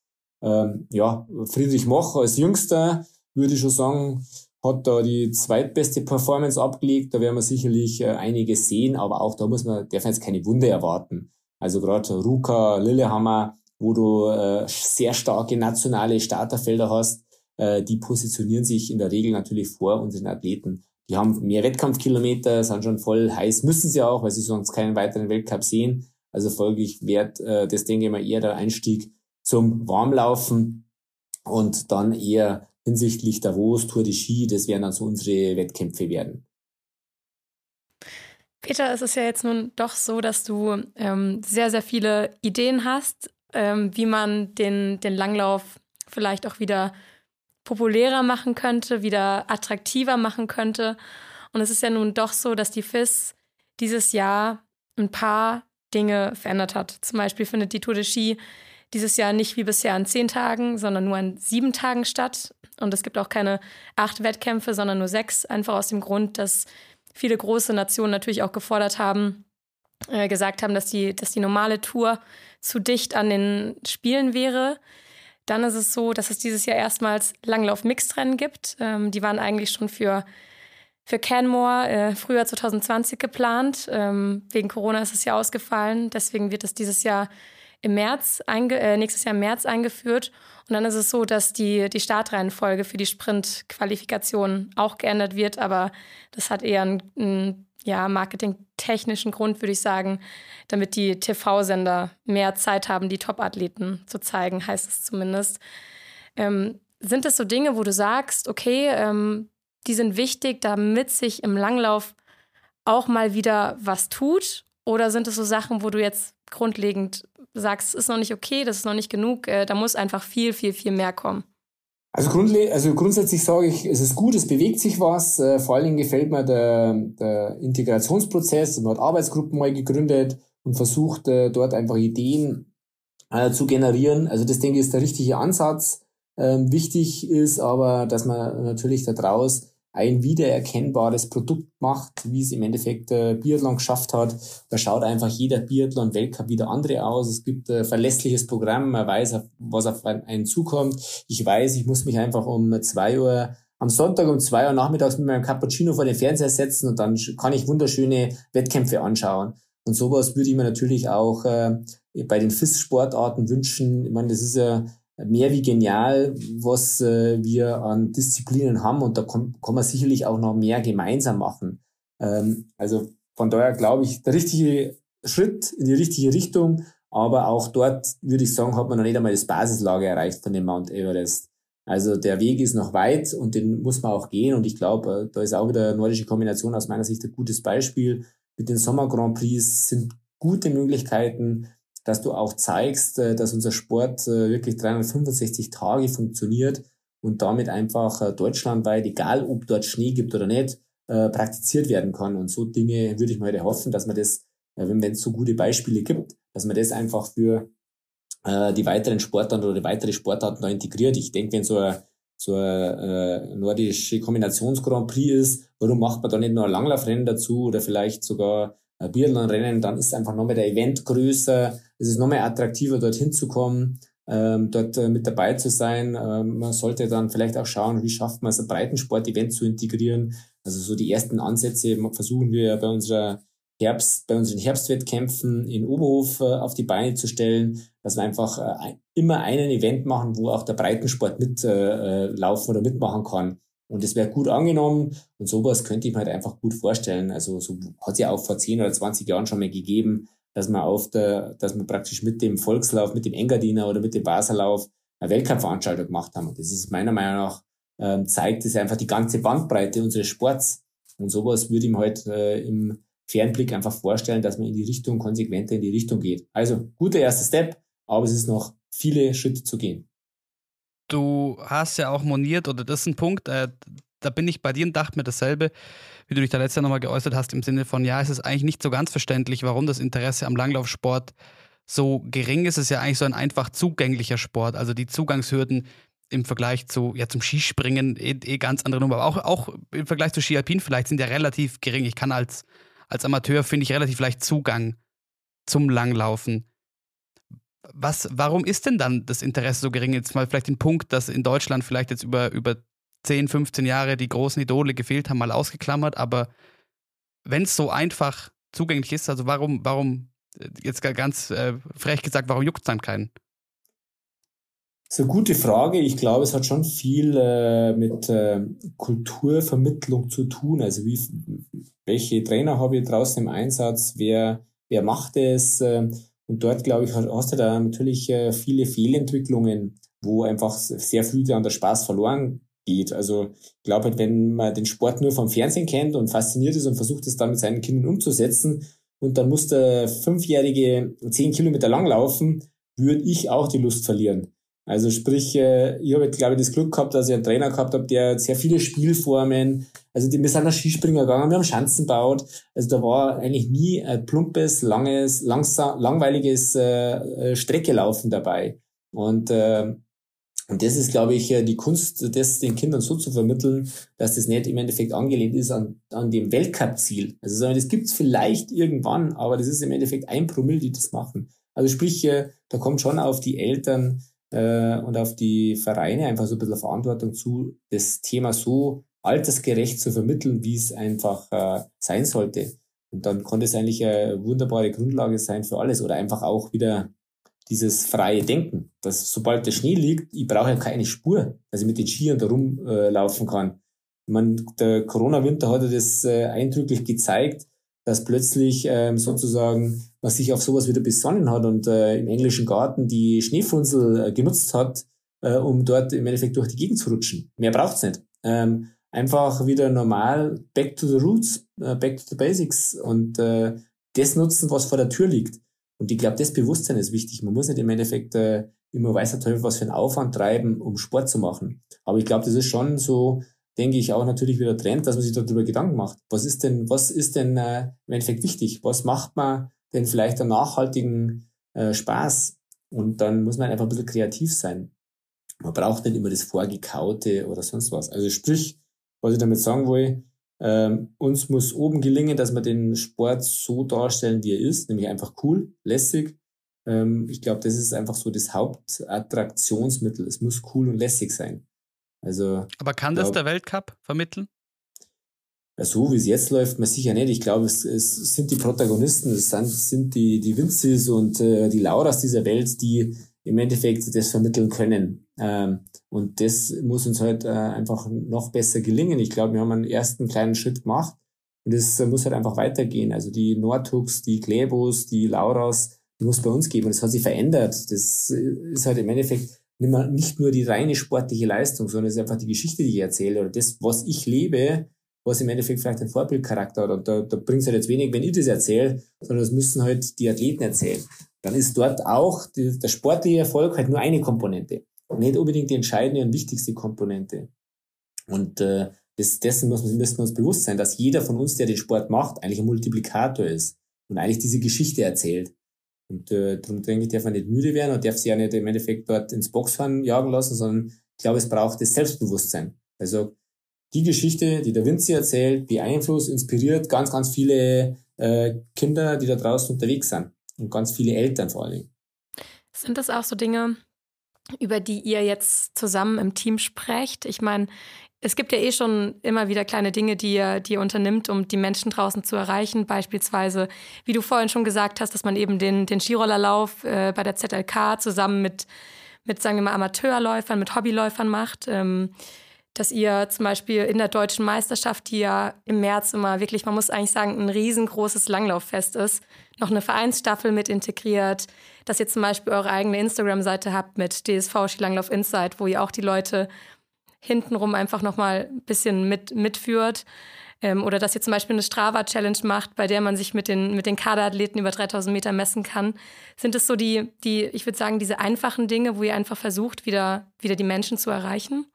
Ähm, ja, Friedrich Moch als Jüngster, würde ich schon sagen, hat da die zweitbeste Performance abgelegt. Da werden wir sicherlich äh, einige sehen, aber auch da muss man, darf man jetzt keine Wunder erwarten. Also gerade Ruka, Lillehammer, wo du äh, sehr starke nationale Starterfelder hast, äh, die positionieren sich in der Regel natürlich vor unseren Athleten. Die haben mehr Wettkampfkilometer, sind schon voll heiß, müssen sie auch, weil sie sonst keinen weiteren Weltcup sehen. Also folglich wird äh, das, denke ich mal, eher der Einstieg zum Warmlaufen und dann eher hinsichtlich Davos, Tour de Ski, das werden dann so unsere Wettkämpfe werden. Peter, es ist ja jetzt nun doch so, dass du ähm, sehr, sehr viele Ideen hast, ähm, wie man den, den Langlauf vielleicht auch wieder populärer machen könnte, wieder attraktiver machen könnte. Und es ist ja nun doch so, dass die FIS dieses Jahr ein paar Dinge verändert hat. Zum Beispiel findet die Tour de Ski dieses Jahr nicht wie bisher an zehn Tagen, sondern nur an sieben Tagen statt. Und es gibt auch keine acht Wettkämpfe, sondern nur sechs, einfach aus dem Grund, dass viele große Nationen natürlich auch gefordert haben, äh, gesagt haben, dass die, dass die normale Tour zu dicht an den Spielen wäre. Dann ist es so, dass es dieses Jahr erstmals Langlauf-Mixrennen gibt. Ähm, die waren eigentlich schon für, für Canmore äh, Frühjahr 2020 geplant. Ähm, wegen Corona ist es ja ausgefallen. Deswegen wird es dieses Jahr im März äh, nächstes Jahr im März eingeführt. Und dann ist es so, dass die, die Startreihenfolge für die Sprintqualifikation auch geändert wird, aber das hat eher einen, einen ja, marketingtechnischen Grund, würde ich sagen, damit die TV-Sender mehr Zeit haben, die Top-Athleten zu zeigen, heißt es zumindest. Ähm, sind das so Dinge, wo du sagst, okay, ähm, die sind wichtig, damit sich im Langlauf auch mal wieder was tut? Oder sind es so Sachen, wo du jetzt grundlegend sagst, es ist noch nicht okay, das ist noch nicht genug, äh, da muss einfach viel, viel, viel mehr kommen? Also, grundle also grundsätzlich sage ich, es ist gut, es bewegt sich was. Äh, vor allen Dingen gefällt mir der, der Integrationsprozess. Man hat Arbeitsgruppen mal gegründet und versucht, äh, dort einfach Ideen äh, zu generieren. Also das denke ich ist der richtige Ansatz. Ähm, wichtig ist aber, dass man natürlich daraus ein wiedererkennbares Produkt macht, wie es im Endeffekt der Biathlon geschafft hat. Da schaut einfach jeder Biathlon-Weltcup wieder andere aus. Es gibt ein verlässliches Programm, man weiß, was auf einen zukommt. Ich weiß, ich muss mich einfach um zwei Uhr am Sonntag um zwei Uhr nachmittags mit meinem Cappuccino vor den Fernseher setzen und dann kann ich wunderschöne Wettkämpfe anschauen. Und sowas würde ich mir natürlich auch äh, bei den FIS-Sportarten wünschen. Ich meine, das ist ja mehr wie genial, was äh, wir an Disziplinen haben und da kann, man sicherlich auch noch mehr gemeinsam machen. Ähm, also von daher glaube ich, der richtige Schritt in die richtige Richtung, aber auch dort würde ich sagen, hat man noch nicht einmal das Basislager erreicht von dem Mount Everest. Also der Weg ist noch weit und den muss man auch gehen und ich glaube, äh, da ist auch wieder nordische Kombination aus meiner Sicht ein gutes Beispiel. Mit den Sommer Grand Prix sind gute Möglichkeiten, dass du auch zeigst, äh, dass unser Sport äh, wirklich 365 Tage funktioniert und damit einfach äh, deutschlandweit, egal ob dort Schnee gibt oder nicht, praktiziert werden kann. Und so Dinge würde ich mir heute hoffen, dass man das, wenn es so gute Beispiele gibt, dass man das einfach für die weiteren Sportarten oder die weitere Sportarten da integriert. Ich denke, wenn so ein so eine äh, nordische Kombinations-Grand Prix ist, warum macht man da nicht nur ein Langlaufrennen dazu oder vielleicht sogar Biathlon-Rennen, dann ist einfach nochmal der Event größer, es ist nochmal attraktiver, dorthin zu kommen, ähm, dort äh, mit dabei zu sein. Ähm, man sollte dann vielleicht auch schauen, wie schafft man es, ein Breitensport-Event zu integrieren. Also so die ersten Ansätze versuchen wir bei unserer Herbst, bei unseren Herbstwettkämpfen in Oberhof äh, auf die Beine zu stellen, dass wir einfach äh, immer einen Event machen, wo auch der Breitensport mitlaufen äh, oder mitmachen kann. Und es wäre gut angenommen und sowas könnte ich mir halt einfach gut vorstellen. Also so hat es ja auch vor 10 oder 20 Jahren schon mal gegeben, dass man auf der, dass man praktisch mit dem Volkslauf, mit dem Engadiner oder mit dem Baserlauf eine Weltcup-Veranstaltung gemacht haben. Und das ist meiner Meinung nach, ähm, zeigt es einfach die ganze Bandbreite unseres Sports. Und sowas würde ich mir halt äh, im Fernblick einfach vorstellen, dass man in die Richtung, konsequenter in die Richtung geht. Also, guter erster Step, aber es ist noch viele Schritte zu gehen. Du hast ja auch moniert, oder das ist ein Punkt, äh, da bin ich bei dir und dachte mir dasselbe, wie du dich da letztes Jahr nochmal geäußert hast, im Sinne von, ja, es ist eigentlich nicht so ganz verständlich, warum das Interesse am Langlaufsport so gering ist. Es ist ja eigentlich so ein einfach zugänglicher Sport. Also die Zugangshürden im Vergleich zu, ja, zum Skispringen eh, eh ganz andere Nummer. Aber auch, auch im Vergleich zu Skialpin vielleicht sind ja relativ gering. Ich kann als, als Amateur, finde ich, relativ leicht Zugang zum Langlaufen. Was, warum ist denn dann das Interesse so gering? Jetzt mal vielleicht den Punkt, dass in Deutschland vielleicht jetzt über, über 10, 15 Jahre die großen Idole gefehlt haben, mal ausgeklammert, aber wenn es so einfach zugänglich ist, also warum, warum, äh, jetzt ganz äh, frech gesagt, warum juckt es dann keinen? Eine gute Frage. Ich glaube, es hat schon viel äh, mit äh, Kulturvermittlung zu tun. Also wie, welche Trainer habe ich draußen im Einsatz? Wer, wer macht es? Und dort, glaube ich, hast du da natürlich äh, viele Fehlentwicklungen, wo einfach sehr früh dann der Spaß verloren geht. Also ich glaube halt, wenn man den Sport nur vom Fernsehen kennt und fasziniert ist und versucht es dann mit seinen Kindern umzusetzen und dann muss der Fünfjährige zehn Kilometer lang laufen, würde ich auch die Lust verlieren. Also sprich, äh, ich habe, glaube ich, das Glück gehabt, dass ich einen Trainer gehabt habe, der sehr viele Spielformen, also die, wir sind nach Skispringer gegangen, wir haben Schanzen gebaut. Also da war eigentlich nie ein plumpes, langes, langsam, langweiliges äh, äh Streckelaufen dabei. Und äh, und das ist, glaube ich, äh, die Kunst, das den Kindern so zu vermitteln, dass das nicht im Endeffekt angelehnt ist an, an dem Weltcup-Ziel. Also das gibt's vielleicht irgendwann, aber das ist im Endeffekt ein Promille, die das machen. Also sprich, da kommt schon auf die Eltern äh, und auf die Vereine einfach so ein bisschen Verantwortung zu, das Thema so altersgerecht zu vermitteln, wie es einfach äh, sein sollte. Und dann konnte es eigentlich eine wunderbare Grundlage sein für alles oder einfach auch wieder dieses freie Denken, dass sobald der Schnee liegt, ich brauche ja keine Spur, dass ich mit den Skiern da rumlaufen äh, kann. Ich meine, der Corona-Winter hat ja das äh, eindrücklich gezeigt, dass plötzlich ähm, sozusagen man sich auf sowas wieder besonnen hat und äh, im englischen Garten die Schneefunzel äh, genutzt hat, äh, um dort im Endeffekt durch die Gegend zu rutschen. Mehr braucht's nicht. Ähm, einfach wieder normal back to the roots, äh, back to the basics und äh, das nutzen, was vor der Tür liegt. Und ich glaube, das Bewusstsein ist wichtig. Man muss nicht im Endeffekt äh, immer weißer Teufel was für einen Aufwand treiben, um Sport zu machen. Aber ich glaube, das ist schon so, denke ich, auch natürlich wieder Trend, dass man sich darüber Gedanken macht. Was ist denn, was ist denn äh, im Endeffekt wichtig? Was macht man denn vielleicht einen nachhaltigen äh, Spaß? Und dann muss man einfach ein bisschen kreativ sein. Man braucht nicht immer das Vorgekaute oder sonst was. Also sprich, was ich damit sagen will, ähm, uns muss oben gelingen, dass wir den Sport so darstellen, wie er ist, nämlich einfach cool, lässig. Ähm, ich glaube, das ist einfach so das Hauptattraktionsmittel. Es muss cool und lässig sein. Also, Aber kann das der Weltcup vermitteln? So wie es jetzt läuft, man sicher nicht. Ich glaube, es, es sind die Protagonisten, es sind, sind die, die Vinces und äh, die Lauras dieser Welt, die im Endeffekt das vermitteln können. Ähm, und das muss uns halt äh, einfach noch besser gelingen. Ich glaube, wir haben einen ersten kleinen Schritt gemacht und es äh, muss halt einfach weitergehen. Also die Nordhux, die Klebos, die Lauras, die muss bei uns geben. Und es hat sich verändert. Das äh, ist halt im Endeffekt nicht nur die reine sportliche Leistung, sondern es ist einfach die Geschichte, die ich erzähle oder das, was ich lebe, was im Endeffekt vielleicht einen Vorbildcharakter hat. Und da, da bringt es halt jetzt wenig, wenn ich das erzähle, sondern das müssen halt die Athleten erzählen dann ist dort auch die, der sportliche Erfolg halt nur eine Komponente. Und nicht unbedingt die entscheidende und wichtigste Komponente. Und äh, das, dessen muss, müssen wir uns bewusst sein, dass jeder von uns, der den Sport macht, eigentlich ein Multiplikator ist und eigentlich diese Geschichte erzählt. Und äh, darum denke ich, darf man nicht müde werden und darf sich ja nicht im Endeffekt dort ins Boxfahren jagen lassen, sondern ich glaube, es braucht das Selbstbewusstsein. Also die Geschichte, die der Vinci erzählt, beeinflusst, inspiriert ganz, ganz viele äh, Kinder, die da draußen unterwegs sind und ganz viele Eltern vor allen Dingen. Sind das auch so Dinge, über die ihr jetzt zusammen im Team sprecht? Ich meine, es gibt ja eh schon immer wieder kleine Dinge, die ihr, die ihr unternimmt, um die Menschen draußen zu erreichen. Beispielsweise, wie du vorhin schon gesagt hast, dass man eben den, den Skirollerlauf äh, bei der ZLK zusammen mit, mit, sagen wir mal, Amateurläufern, mit Hobbyläufern macht. Ähm, dass ihr zum Beispiel in der deutschen Meisterschaft, die ja im März immer wirklich, man muss eigentlich sagen, ein riesengroßes Langlauffest ist, noch eine Vereinsstaffel mit integriert, dass ihr zum Beispiel eure eigene Instagram-Seite habt mit DSV Skilanglauf Insight, wo ihr auch die Leute hintenrum einfach nochmal ein bisschen mit, mitführt. Ähm, oder dass ihr zum Beispiel eine Strava-Challenge macht, bei der man sich mit den, mit den Kaderathleten über 3000 Meter messen kann. Sind es so die, die, ich würde sagen, diese einfachen Dinge, wo ihr einfach versucht, wieder, wieder die Menschen zu erreichen?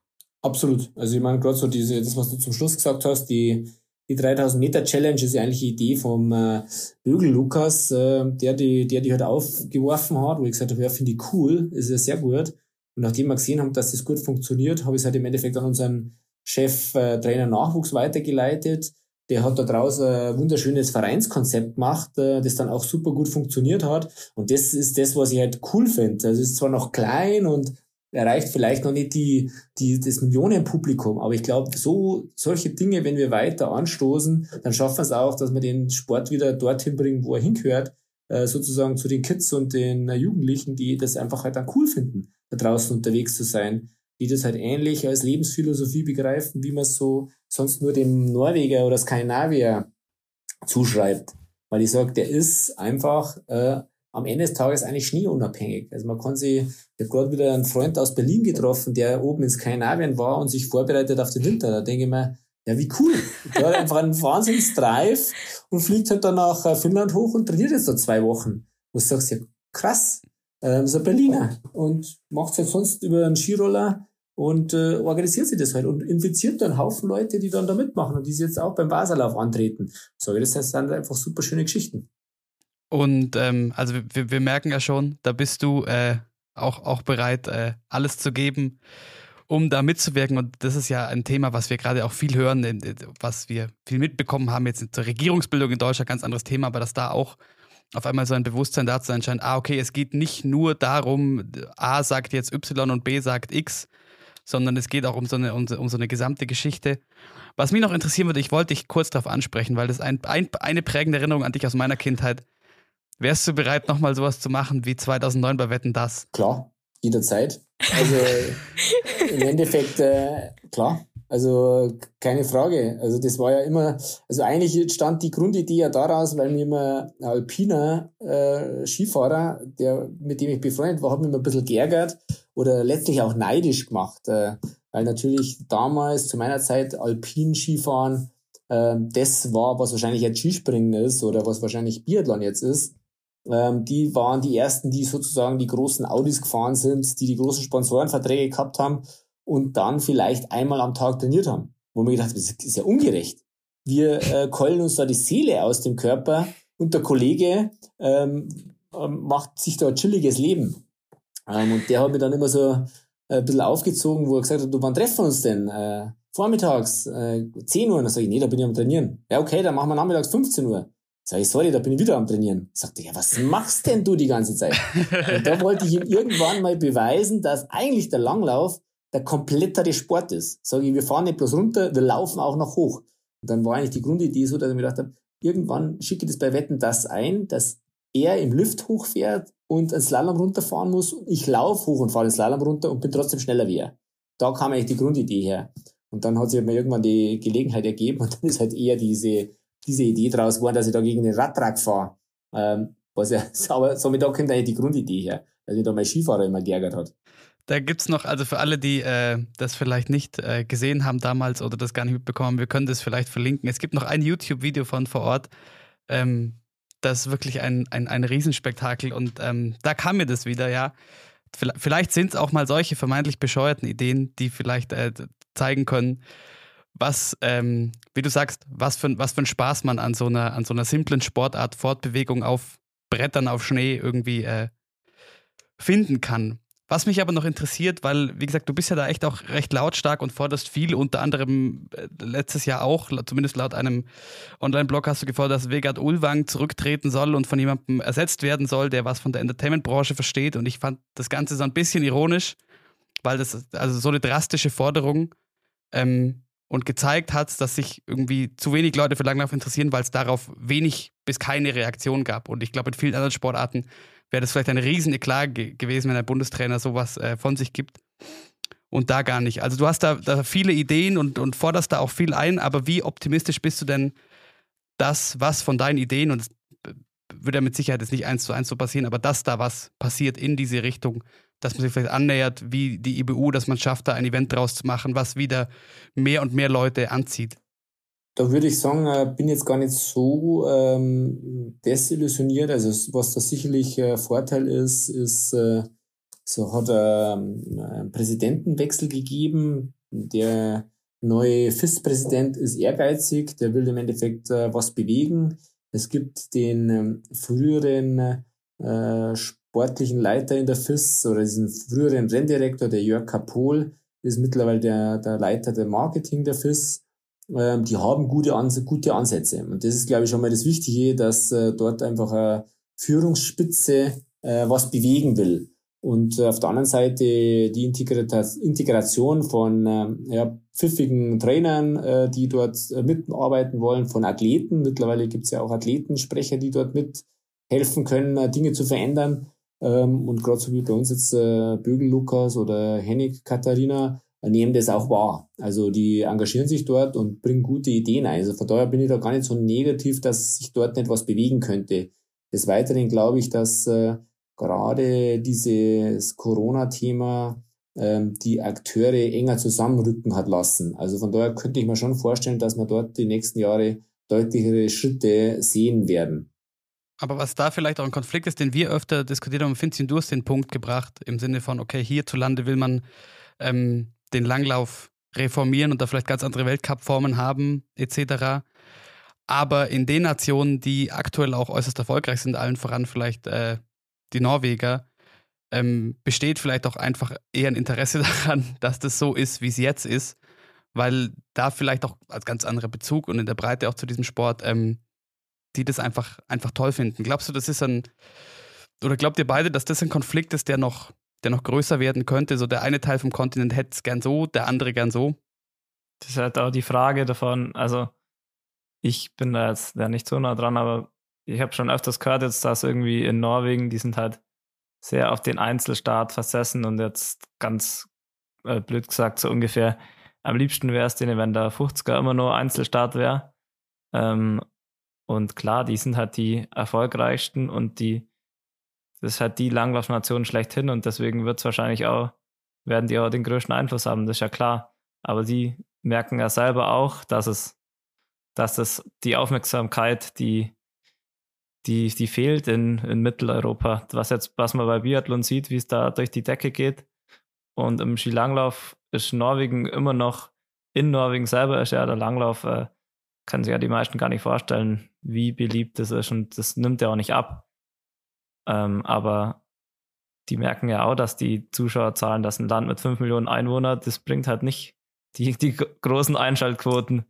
Absolut. Also ich meine, gerade so diese, das, was du zum Schluss gesagt hast, die, die 3000 Meter Challenge ist ja eigentlich die Idee vom äh, Bögel Lukas, äh, der die, der die halt aufgeworfen hat, wo ich gesagt habe, ja, finde ich cool, ist ja sehr gut. Und nachdem wir gesehen haben, dass das gut funktioniert, habe ich es halt im Endeffekt an unseren Chef äh, Nachwuchs weitergeleitet. Der hat da draußen ein wunderschönes Vereinskonzept gemacht, äh, das dann auch super gut funktioniert hat. Und das ist das, was ich halt cool finde. Also es ist zwar noch klein und erreicht vielleicht noch nicht die, die, das Millionenpublikum, aber ich glaube, so, solche Dinge, wenn wir weiter anstoßen, dann schaffen wir es auch, dass wir den Sport wieder dorthin bringen, wo er hingehört, äh, sozusagen zu den Kids und den äh, Jugendlichen, die das einfach halt dann cool finden, da draußen unterwegs zu sein, die das halt ähnlich als Lebensphilosophie begreifen, wie man es so sonst nur dem Norweger oder Skandinavier zuschreibt. Weil ich sage, der ist einfach äh, am Ende des Tages eigentlich schneeunabhängig. Also man kann sich, ich habe gerade wieder einen Freund aus Berlin getroffen, der oben in Skandinavien war und sich vorbereitet auf den Winter. Da denke ich mir, ja, wie cool. Der hat einfach einen Wahnsinns-Drive und fliegt halt dann nach äh, Finnland hoch und trainiert jetzt da zwei Wochen. Wo du sagst, ja, krass, ähm, so ein Berliner und macht es halt sonst über einen Skiroller und äh, organisiert sich das halt und infiziert dann Haufen Leute, die dann da mitmachen und die sich jetzt auch beim Baserlauf antreten. So, das heißt, dann einfach super schöne Geschichten. Und ähm, also wir, wir merken ja schon, da bist du äh, auch, auch bereit, äh, alles zu geben, um da mitzuwirken. Und das ist ja ein Thema, was wir gerade auch viel hören, was wir viel mitbekommen haben jetzt zur Regierungsbildung in Deutschland, ganz anderes Thema, aber dass da auch auf einmal so ein Bewusstsein dazu anscheinend, ah, okay, es geht nicht nur darum, A sagt jetzt Y und B sagt X, sondern es geht auch um so eine, um, um so eine gesamte Geschichte. Was mich noch interessieren würde, ich wollte dich kurz darauf ansprechen, weil das ein, ein, eine prägende Erinnerung an dich aus meiner Kindheit Wärst du bereit, nochmal sowas zu machen wie 2009 bei Wetten Das? Klar, jederzeit. Also im Endeffekt, äh, klar. Also keine Frage. Also das war ja immer, also eigentlich stand die Grundidee ja daraus, weil mir immer ein alpiner äh, Skifahrer, der mit dem ich befreundet war, hat mich immer ein bisschen geärgert oder letztlich auch neidisch gemacht. Äh, weil natürlich damals zu meiner Zeit Alpin-Skifahren, äh, das war, was wahrscheinlich jetzt Skispringen ist oder was wahrscheinlich Biathlon jetzt ist. Ähm, die waren die ersten, die sozusagen die großen Audis gefahren sind, die die großen Sponsorenverträge gehabt haben und dann vielleicht einmal am Tag trainiert haben. Wo mir gedacht das ist ja ungerecht. Wir äh, keulen uns da die Seele aus dem Körper und der Kollege ähm, ähm, macht sich da ein chilliges Leben. Ähm, und der hat mir dann immer so äh, ein bisschen aufgezogen, wo er gesagt hat, du, wann treffen wir uns denn? Äh, vormittags, äh, 10 Uhr. Und dann sage ich, nee, da bin ich am Trainieren. Ja, okay, dann machen wir nachmittags 15 Uhr. Sag ich, sorry, da bin ich wieder am Trainieren. Sagte, ja, was machst denn du die ganze Zeit? Und da wollte ich ihm irgendwann mal beweisen, dass eigentlich der Langlauf der komplettere Sport ist. Sage ich, wir fahren nicht bloß runter, wir laufen auch noch hoch. Und dann war eigentlich die Grundidee so, dass ich mir gedacht habe, irgendwann schicke ich das bei Wetten das ein, dass er im Lift hochfährt und ein Slalom runterfahren muss. Ich laufe hoch und fahre den Slalom runter und bin trotzdem schneller wie er. Da kam eigentlich die Grundidee her. Und dann hat sich mir irgendwann die Gelegenheit ergeben und dann ist halt eher diese, diese Idee draus geworden, dass ich da gegen den Radtrack fahre. Ähm, was ja, aber somit da kommt eigentlich die Grundidee her, dass mich da mein Skifahrer immer geärgert hat. Da gibt es noch, also für alle, die äh, das vielleicht nicht äh, gesehen haben damals oder das gar nicht mitbekommen, wir können das vielleicht verlinken. Es gibt noch ein YouTube-Video von vor Ort. Ähm, das ist wirklich ein, ein, ein Riesenspektakel und ähm, da kam mir das wieder, ja. Vielleicht sind es auch mal solche vermeintlich bescheuerten Ideen, die vielleicht äh, zeigen können, was, ähm, wie du sagst, was für, was für ein Spaß man an so einer, an so einer simplen Sportart, Fortbewegung auf Brettern, auf Schnee irgendwie äh, finden kann. Was mich aber noch interessiert, weil, wie gesagt, du bist ja da echt auch recht lautstark und forderst viel, unter anderem äh, letztes Jahr auch, zumindest laut einem Online-Blog hast du gefordert, dass Vegard Ulwang zurücktreten soll und von jemandem ersetzt werden soll, der was von der Entertainment-Branche versteht. Und ich fand das Ganze so ein bisschen ironisch, weil das also so eine drastische Forderung ähm, und gezeigt hat, dass sich irgendwie zu wenig Leute für Langlauf interessieren, weil es darauf wenig bis keine Reaktion gab. Und ich glaube, in vielen anderen Sportarten wäre das vielleicht ein Rieseneklat ge gewesen, wenn der Bundestrainer sowas äh, von sich gibt. Und da gar nicht. Also du hast da, da viele Ideen und, und forderst da auch viel ein, aber wie optimistisch bist du denn, dass was von deinen Ideen, und es würde ja mit Sicherheit jetzt nicht eins zu eins so passieren, aber dass da was passiert in diese Richtung, dass man sich vielleicht annähert, wie die IBU, dass man schafft, da ein Event draus zu machen, was wieder mehr und mehr Leute anzieht? Da würde ich sagen, äh, bin jetzt gar nicht so ähm, desillusioniert. Also was da sicherlich äh, Vorteil ist, ist, äh, so hat ähm, einen Präsidentenwechsel gegeben. Der neue FIS-Präsident ist ehrgeizig, der will im Endeffekt äh, was bewegen. Es gibt den ähm, früheren äh, sportlichen Leiter in der FIS oder diesen früheren Renndirektor, der Jörg Kapol, ist mittlerweile der, der Leiter der Marketing der FIS ähm, die haben gute, Ans gute Ansätze. Und das ist, glaube ich, schon mal das Wichtige, dass äh, dort einfach eine Führungsspitze äh, was bewegen will. Und äh, auf der anderen Seite die Integration von äh, ja, pfiffigen Trainern, äh, die dort äh, mitarbeiten wollen, von Athleten. Mittlerweile gibt es ja auch Athletensprecher, die dort mithelfen können, Dinge zu verändern. Ähm, und gerade so wie bei uns jetzt äh, Bögel Lukas oder Hennig Katharina, nehmen das auch wahr. Also die engagieren sich dort und bringen gute Ideen ein. Also von daher bin ich da gar nicht so negativ, dass sich dort nicht was bewegen könnte. Des Weiteren glaube ich, dass äh, gerade dieses Corona-Thema ähm, die Akteure enger zusammenrücken hat lassen. Also von daher könnte ich mir schon vorstellen, dass wir dort die nächsten Jahre deutlichere Schritte sehen werden. Aber was da vielleicht auch ein Konflikt ist, den wir öfter diskutiert haben, Finzi, du hast den Punkt gebracht, im Sinne von, okay, hierzulande will man ähm, den Langlauf reformieren und da vielleicht ganz andere Weltcup-Formen haben, etc. Aber in den Nationen, die aktuell auch äußerst erfolgreich sind, allen voran vielleicht äh, die Norweger, ähm, besteht vielleicht auch einfach eher ein Interesse daran, dass das so ist, wie es jetzt ist, weil da vielleicht auch als ganz anderer Bezug und in der Breite auch zu diesem Sport, ähm, die das einfach, einfach toll finden. Glaubst du, das ist ein, oder glaubt ihr beide, dass das ein Konflikt ist, der noch der noch größer werden könnte. So der eine Teil vom Kontinent hätte es gern so, der andere gern so. Das ist halt auch die Frage davon, also ich bin da jetzt ja nicht so nah dran, aber ich habe schon öfters gehört jetzt, dass irgendwie in Norwegen, die sind halt sehr auf den Einzelstart versessen und jetzt ganz äh, blöd gesagt, so ungefähr am liebsten wäre es denen, wenn der 50er immer nur Einzelstart wäre. Ähm, und klar, die sind halt die erfolgreichsten und die, das ist halt die Langlaufnation schlechthin und deswegen wird es wahrscheinlich auch, werden die auch den größten Einfluss haben, das ist ja klar. Aber die merken ja selber auch, dass es, dass es die Aufmerksamkeit, die, die, die fehlt in, in Mitteleuropa. Was jetzt, was man bei Biathlon sieht, wie es da durch die Decke geht. Und im Skilanglauf ist Norwegen immer noch, in Norwegen selber ist ja der Langlauf, äh, kann sich ja die meisten gar nicht vorstellen, wie beliebt das ist und das nimmt ja auch nicht ab. Ähm, aber die merken ja auch, dass die Zuschauerzahlen, dass ein Land mit 5 Millionen Einwohnern, das bringt halt nicht die, die großen Einschaltquoten.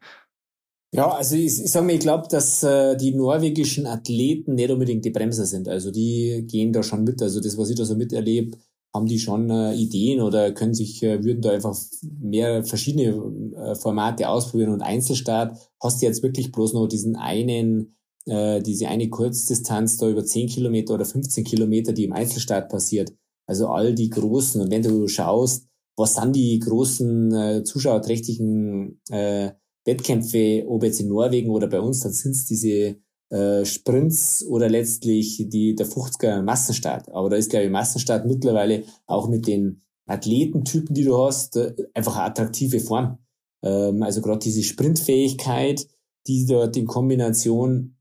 Ja, also ich, ich sage mal, ich glaube, dass äh, die norwegischen Athleten nicht unbedingt die Bremser sind. Also die gehen da schon mit. Also das, was ich da so miterlebe, haben die schon äh, Ideen oder können sich, äh, würden da einfach mehr verschiedene äh, Formate ausprobieren und Einzelstart hast du jetzt wirklich bloß noch diesen einen, äh, diese eine Kurzdistanz da über 10 Kilometer oder 15 Kilometer, die im Einzelstart passiert. Also all die großen und wenn du schaust, was sind die großen äh, zuschauerträchtigen äh, Wettkämpfe, ob jetzt in Norwegen oder bei uns, dann sind es diese äh, Sprints oder letztlich die, der 50er Massenstart. Aber da ist, glaube ich, Massenstart mittlerweile auch mit den Athletentypen, die du hast, äh, einfach eine attraktive Form. Ähm, also gerade diese Sprintfähigkeit, die dort in Kombination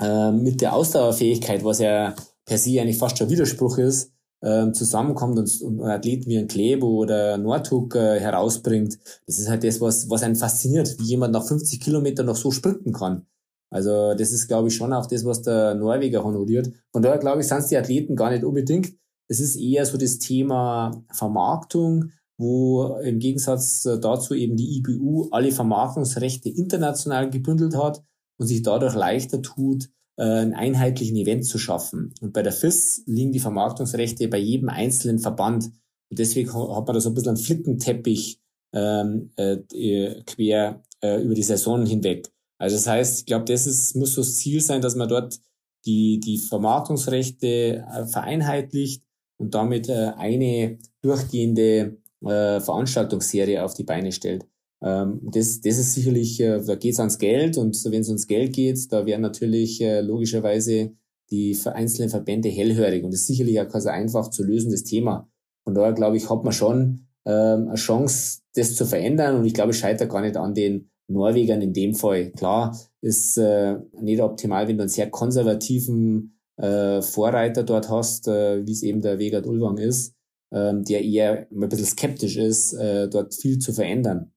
äh, mit der Ausdauerfähigkeit, was ja per se eigentlich fast schon Widerspruch ist, ähm, zusammenkommt und, und Athleten wie ein Klebo oder Nordhook äh, herausbringt. Das ist halt das, was, was einen fasziniert, wie jemand nach 50 Kilometern noch so sprinten kann. Also das ist, glaube ich, schon auch das, was der Norweger honoriert. Von daher, glaube ich, sind es die Athleten gar nicht unbedingt. Es ist eher so das Thema Vermarktung, wo im Gegensatz dazu eben die IBU alle Vermarktungsrechte international gebündelt hat und sich dadurch leichter tut, äh, einen einheitlichen Event zu schaffen. Und bei der FIS liegen die Vermarktungsrechte bei jedem einzelnen Verband. Und deswegen hat man da so ein bisschen einen Flickenteppich ähm, äh, quer äh, über die Saison hinweg. Also das heißt, ich glaube, das ist, muss so das Ziel sein, dass man dort die, die Vermarktungsrechte äh, vereinheitlicht und damit äh, eine durchgehende äh, Veranstaltungsserie auf die Beine stellt. Ähm, das, das ist sicherlich, da geht es ans Geld und wenn es ums Geld geht, da werden natürlich logischerweise die einzelnen Verbände hellhörig und das ist sicherlich auch kein so einfach zu lösendes Thema. Von daher glaube ich, hat man schon ähm, eine Chance, das zu verändern und ich glaube, es scheitert gar nicht an den Norwegern in dem Fall. Klar, ist äh, nicht optimal, wenn du einen sehr konservativen äh, Vorreiter dort hast, äh, wie es eben der Vegard Ulwang ist, ähm, der eher ein bisschen skeptisch ist, äh, dort viel zu verändern.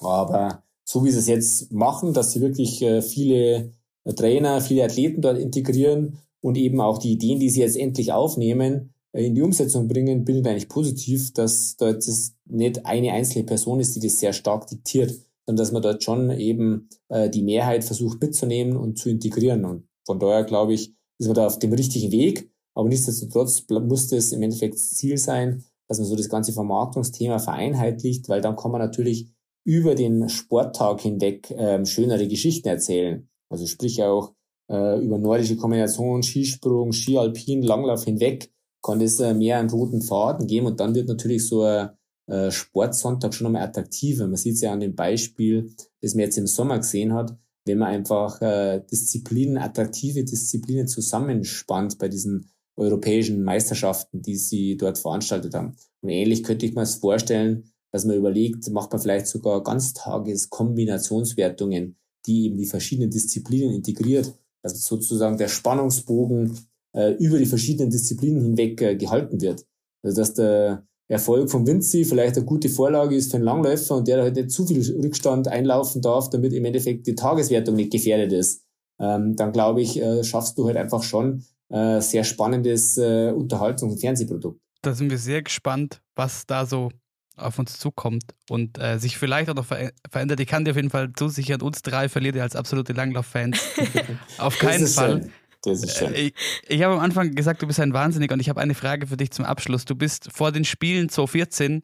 Aber so wie sie es jetzt machen, dass sie wirklich äh, viele Trainer, viele Athleten dort integrieren und eben auch die Ideen, die sie jetzt endlich aufnehmen, äh, in die Umsetzung bringen, bin ich eigentlich positiv, dass dort nicht eine einzelne Person ist, die das sehr stark diktiert, sondern dass man dort schon eben äh, die Mehrheit versucht mitzunehmen und zu integrieren. Und von daher glaube ich, ist man da auf dem richtigen Weg. Aber nichtsdestotrotz muss das im Endeffekt Ziel sein, dass man so das ganze Vermarktungsthema vereinheitlicht, weil dann kann man natürlich über den Sporttag hinweg ähm, schönere Geschichten erzählen. Also sprich auch äh, über nordische Kombinationen, Skisprung, Skialpin, Langlauf hinweg kann das äh, mehr einen roten Faden geben und dann wird natürlich so ein äh, Sportsonntag schon einmal attraktiver. Man sieht es ja an dem Beispiel, das man jetzt im Sommer gesehen hat, wenn man einfach äh, Disziplinen, attraktive Disziplinen zusammenspannt bei diesen europäischen Meisterschaften, die sie dort veranstaltet haben. Und ähnlich könnte ich mir es vorstellen, dass man überlegt, macht man vielleicht sogar Ganztageskombinationswertungen, die eben die verschiedenen Disziplinen integriert, dass sozusagen der Spannungsbogen äh, über die verschiedenen Disziplinen hinweg äh, gehalten wird. Also dass der Erfolg von Vinci vielleicht eine gute Vorlage ist für einen Langläufer und der halt nicht zu viel Rückstand einlaufen darf, damit im Endeffekt die Tageswertung nicht gefährdet ist, ähm, dann glaube ich, äh, schaffst du halt einfach schon äh, sehr spannendes äh, Unterhaltungs- und Fernsehprodukt. Da sind wir sehr gespannt, was da so auf uns zukommt und äh, sich vielleicht auch noch ver verändert. Ich kann dir auf jeden Fall zusichern, uns drei verliert ihr als absolute Langlauf-Fans. auf keinen Fall. Schön. Das ist schön. Ich, ich habe am Anfang gesagt, du bist ein Wahnsinnig und ich habe eine Frage für dich zum Abschluss. Du bist vor den Spielen 2014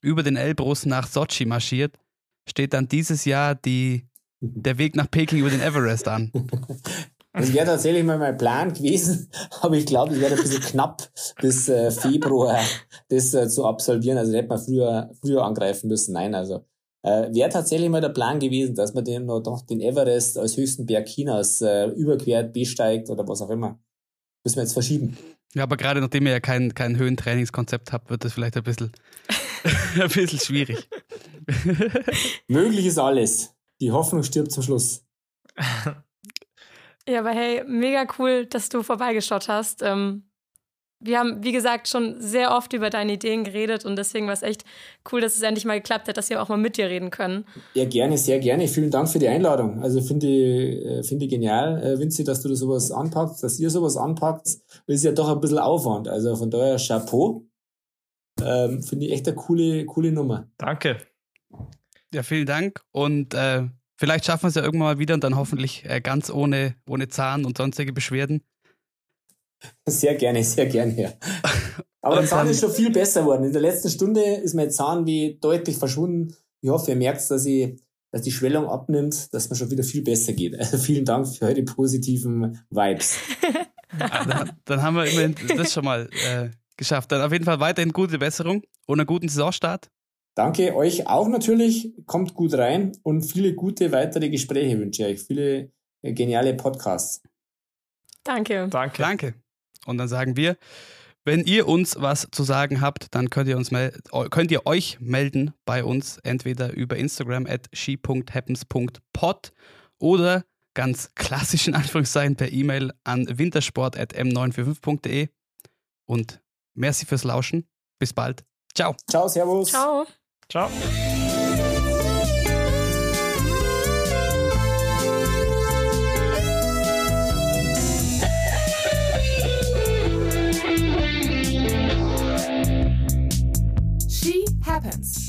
über den Elbrus nach Sochi marschiert. Steht dann dieses Jahr die, der Weg nach Peking über den Everest an? Das wäre tatsächlich mal mein Plan gewesen, aber ich glaube, es wäre ein bisschen knapp, bis äh, Februar das äh, zu absolvieren. Also hätte man früher, früher angreifen müssen. Nein, also äh, wäre tatsächlich mal der Plan gewesen, dass man den noch den Everest als höchsten Berg Chinas äh, überquert, besteigt oder was auch immer. Müssen wir jetzt verschieben. Ja, aber gerade nachdem ihr ja kein, kein Höhentrainingskonzept habt, wird das vielleicht ein bisschen, ein bisschen schwierig. Möglich ist alles. Die Hoffnung stirbt zum Schluss. Ja, aber hey, mega cool, dass du vorbeigeschaut hast. Ähm, wir haben, wie gesagt, schon sehr oft über deine Ideen geredet und deswegen war es echt cool, dass es endlich mal geklappt hat, dass wir auch mal mit dir reden können. Ja, gerne, sehr gerne. Vielen Dank für die Einladung. Also finde ich, äh, finde ich genial, äh, Vinci, dass du da sowas anpackst, dass ihr sowas anpackt. Das ist ja doch ein bisschen Aufwand. Also von daher Chapeau. Ähm, finde ich echt eine coole, coole Nummer. Danke. Ja, vielen Dank und äh, vielleicht schaffen wir es ja irgendwann mal wieder und dann hoffentlich äh, ganz ohne, ohne Zahn und sonstige Beschwerden. Sehr gerne, sehr gerne, ja. Aber der Zahn ist schon viel besser geworden. In der letzten Stunde ist mein Zahn wie deutlich verschwunden. Ich hoffe, ihr merkt, dass, ich, dass die Schwellung abnimmt, dass mir schon wieder viel besser geht. Also vielen Dank für eure positiven Vibes. Ah, dann, dann, haben wir immerhin das schon mal äh, geschafft. Dann auf jeden Fall weiterhin gute Besserung und einen guten Saisonstart. Danke euch auch natürlich. Kommt gut rein und viele gute weitere Gespräche wünsche ich euch. Viele äh, geniale Podcasts. Danke. Danke. Danke. Und dann sagen wir, wenn ihr uns was zu sagen habt, dann könnt ihr, uns könnt ihr euch melden bei uns, entweder über Instagram at she.happens.pod oder ganz klassisch in Anführungszeichen per E-Mail an wintersport.m945.de. Und merci fürs Lauschen. Bis bald. Ciao. Ciao, Servus. Ciao. Ciao. Happens.